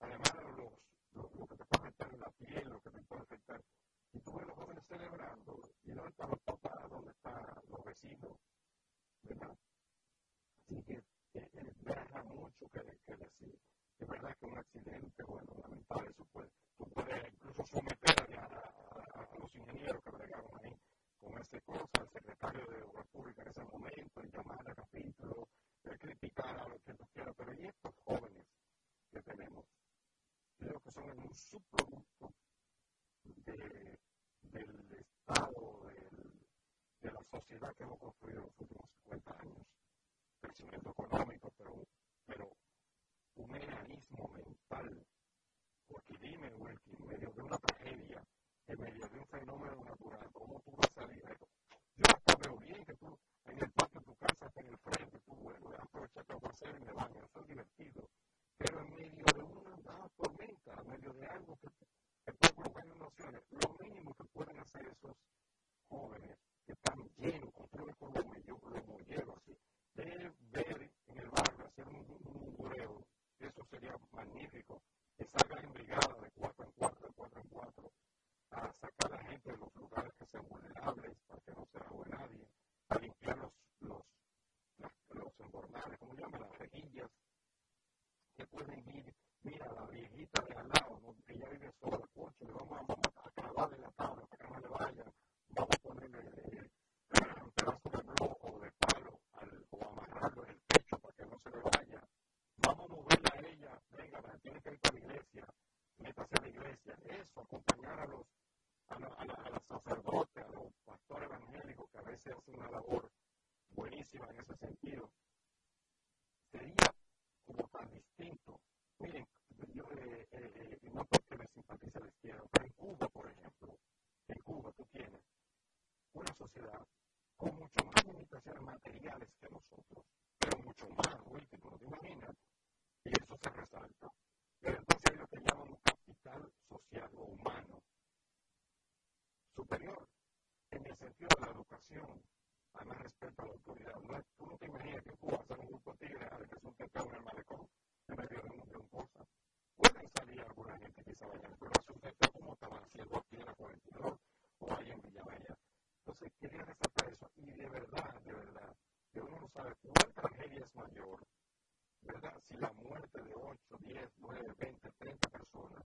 Además, los, lo, que te puede afectar en la piel, lo que te puede afectar. Y tú ves los jóvenes celebrando, y dónde están los papás, dónde están los vecinos, ¿verdad? Así que eh, eh, deja mucho que, decir. Es verdad que un accidente, bueno, lamentable, eso puede, tú puedes incluso someter a, los ingenieros que bregaron ahí con esa cosa, al secretario de Obras Públicas en ese momento, y llamar a capítulo, eh, criticar a lo que tú quieras, pero ¿y estos jóvenes que tenemos? Creo que son un subproducto de, del estado, de la sociedad que hemos construido en los últimos 50 años crecimiento económico, pero, pero un mecanismo mental. Porque dime, Wilkie, en medio de una tragedia, en medio de un fenómeno natural, ¿cómo tú vas a salir de esto? Yo hasta veo bien que tú en el patio de tu casa, en el frente, tú, bueno, que va a hacer en el baño, eso es divertido. Pero en medio de una, tormenta, en medio de algo que, que puede provocar inundaciones, lo mínimo que pueden hacer esos jóvenes que están llenos, construyen con los molleros así, de ver en el barrio, hacer un, mureo, eso sería magnífico, que salgan en brigada de cuatro en cuatro, de cuatro en cuatro, a sacar a la gente de los lugares que sean vulnerables, para que no se ahogue nadie, a limpiar los, los, los embornales, como llaman, las rejillas, que pueden ir, mira, la viejita de al lado, ¿no? ella vive sola, coche, le vamos a, vamos a clavarle la tabla para que no le vaya, vamos a ponerle eh, un pedazo de bloco o de palo al, o amarrarlo en el pecho para que no se le vaya. Vamos a moverla a ella, venga, tiene que ir para la iglesia, métase a la iglesia. Eso, acompañar a los, a, la, a, la, a sacerdotes, a los pastores evangélicos que a veces hacen una labor buenísima en ese sentido. Sería materiales que nosotros, pero mucho más, güey, que tú no te imaginas, y eso se resalta. 10, 9, 20, 30 personas,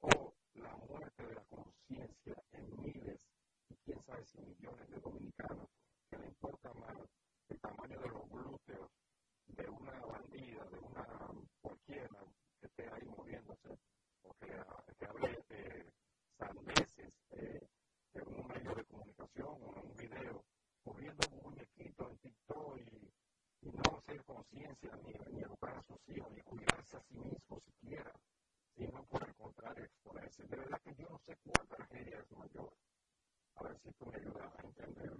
o la muerte de la conciencia en miles y quién sabe si millones de dominicanos que le importa más el tamaño de los glúteos de una bandida, de una cualquiera que esté ahí moviéndose, o que, que hable eh, sandeces, eh, de un medio de comunicación, o en un video, moviendo muñequitos en TikTok y, no ser conciencia ni obligación cuidarse a sí mismo siquiera, si no puede encontrar exponerse. De verdad que yo no sé cuál tragedia es mayor. A ver si tú me ayudas a entender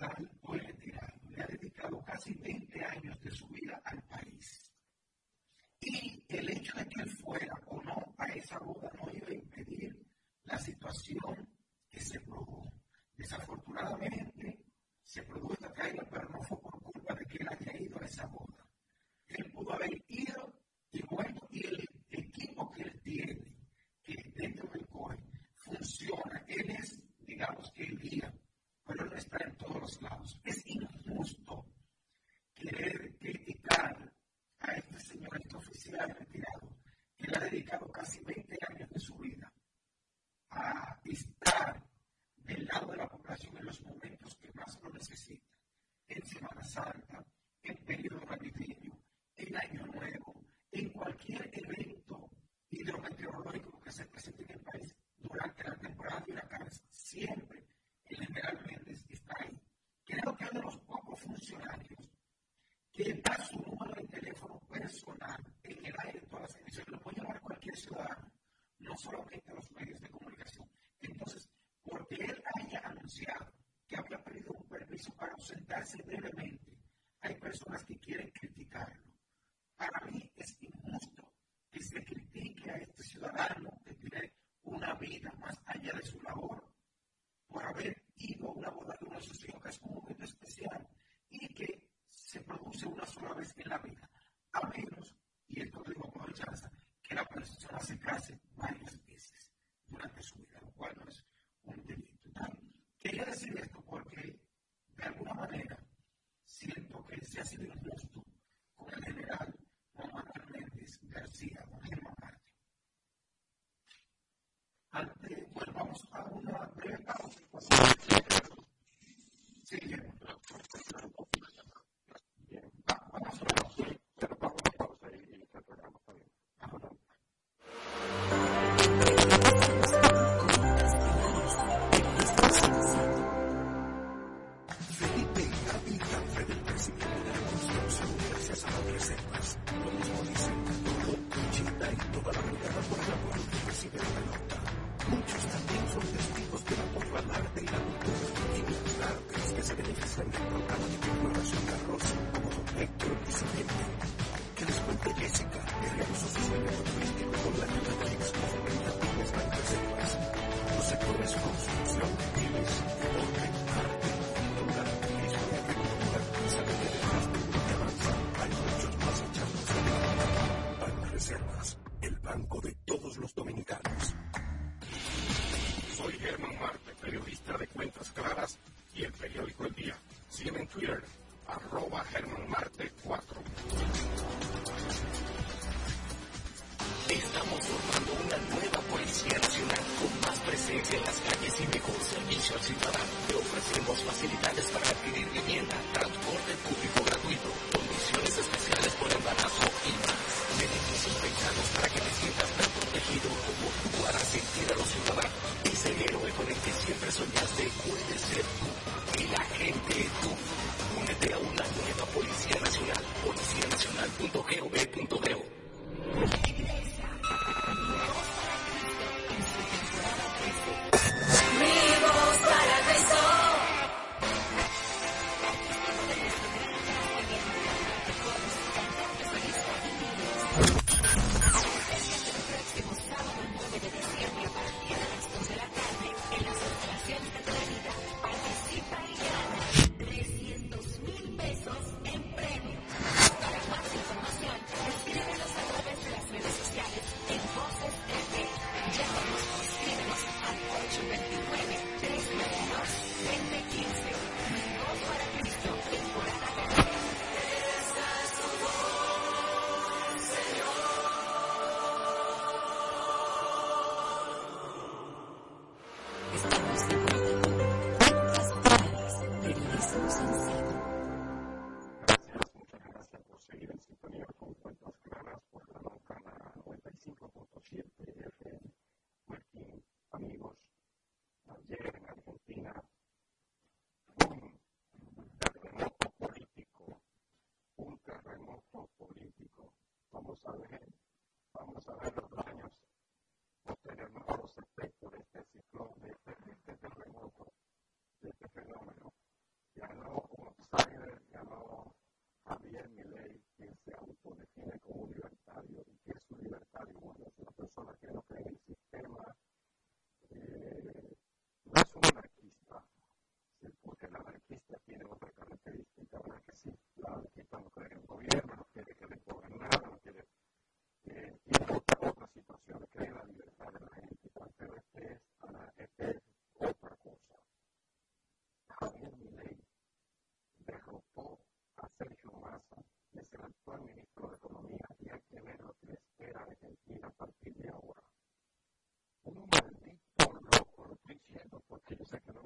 that President Take a second.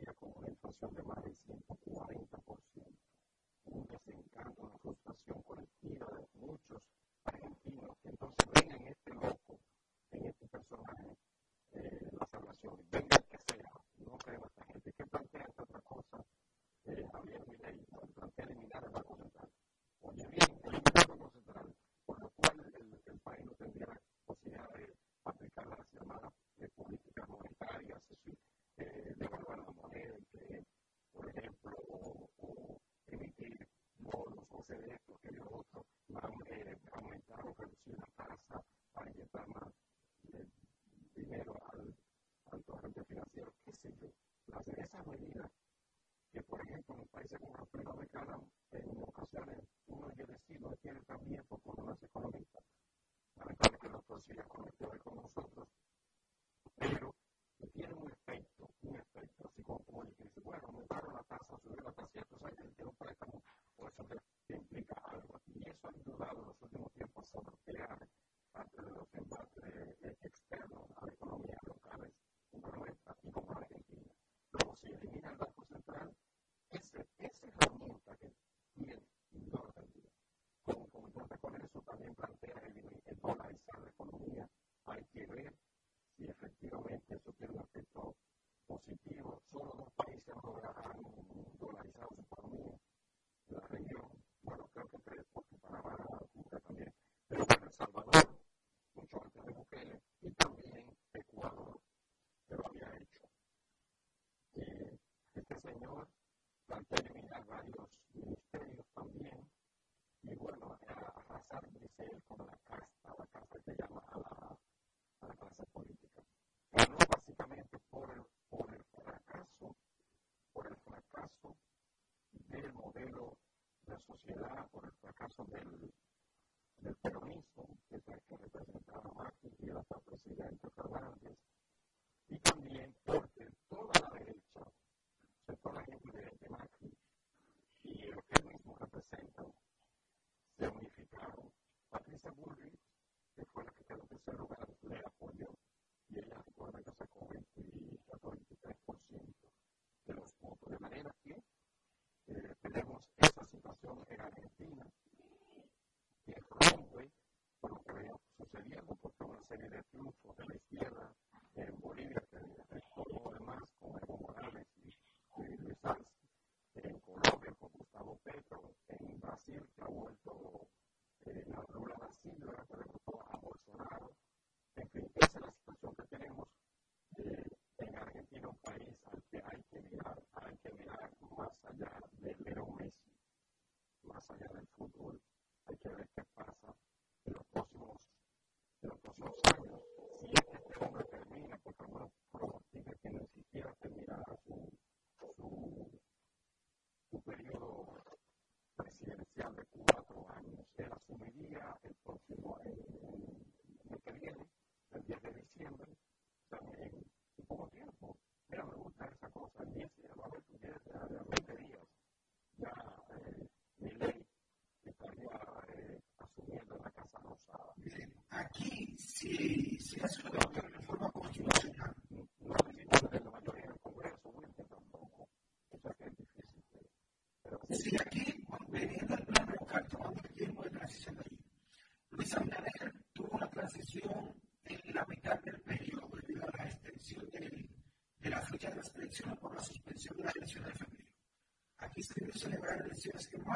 que acumula inflación de más del 140%. essere detto che io ho avuto, ma aumentavo quando si ですよ、が。caso del, peronismo, que es el que representaba a Martín Díaz al presidente Fernández, city that Si hace una de las reformas constitucionales, no hay ningún problema de la mayoría del Congreso, si es que tampoco, eso es de aquí, veniendo plan, recalcando el tiempo de transición de Luis Abner, tuvo una transición en la mitad del periodo debido a la extensión de la fecha de las elecciones por la suspensión de la elección de febrero. Aquí se debe celebrar elecciones que no.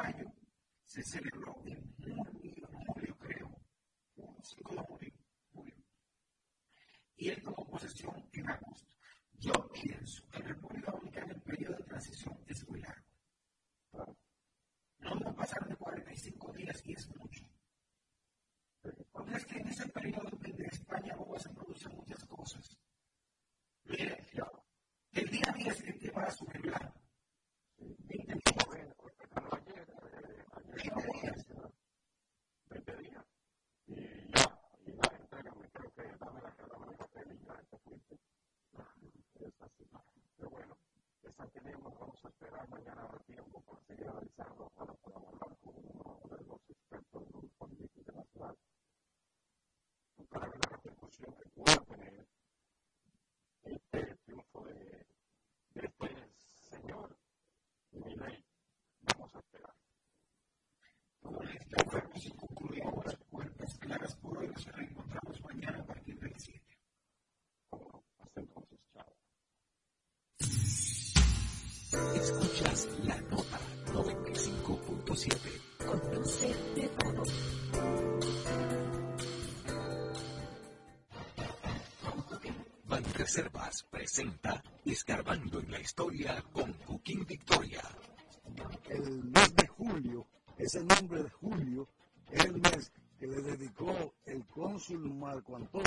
Escuchas la nota 95.7 con Mercedes de Pano. Banreservas presenta Escarbando en la Historia con Joaquín Victoria. El mes de julio, ese nombre de julio, es el mes que le dedicó el cónsul Marco Antonio.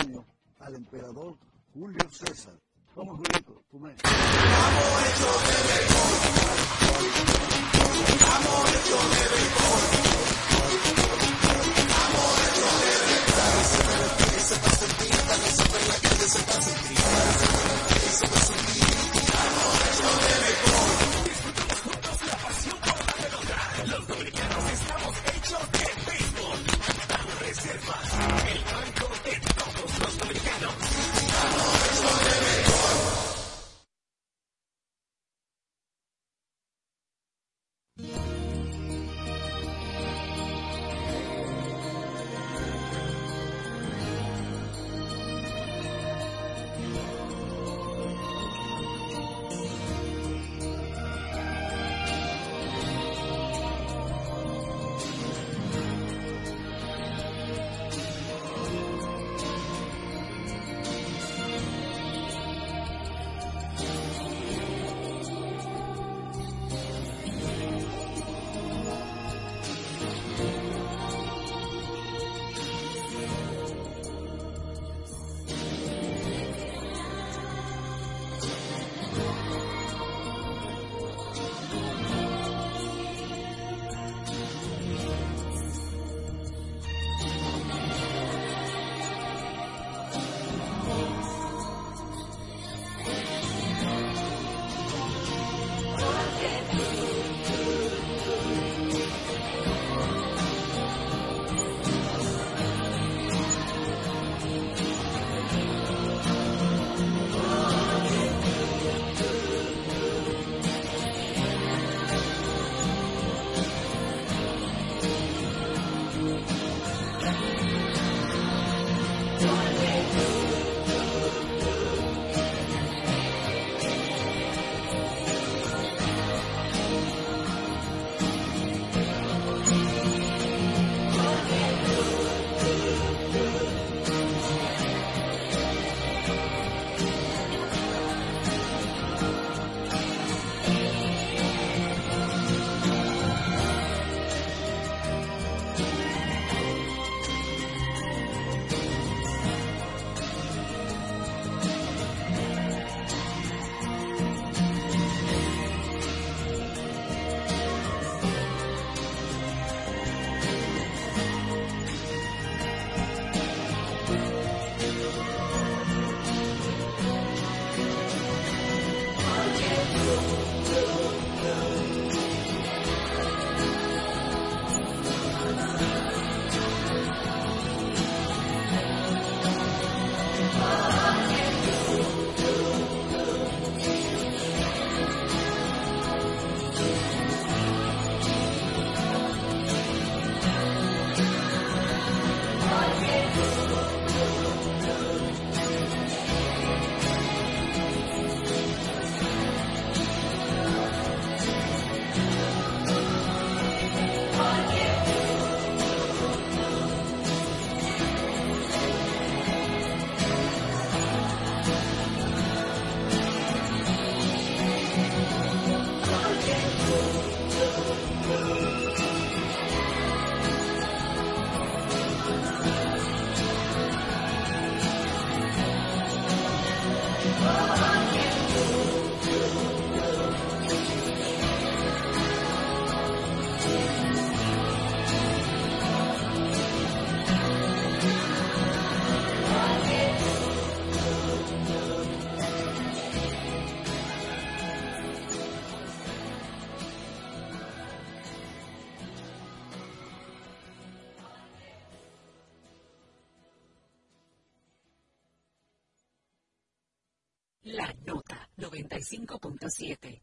107.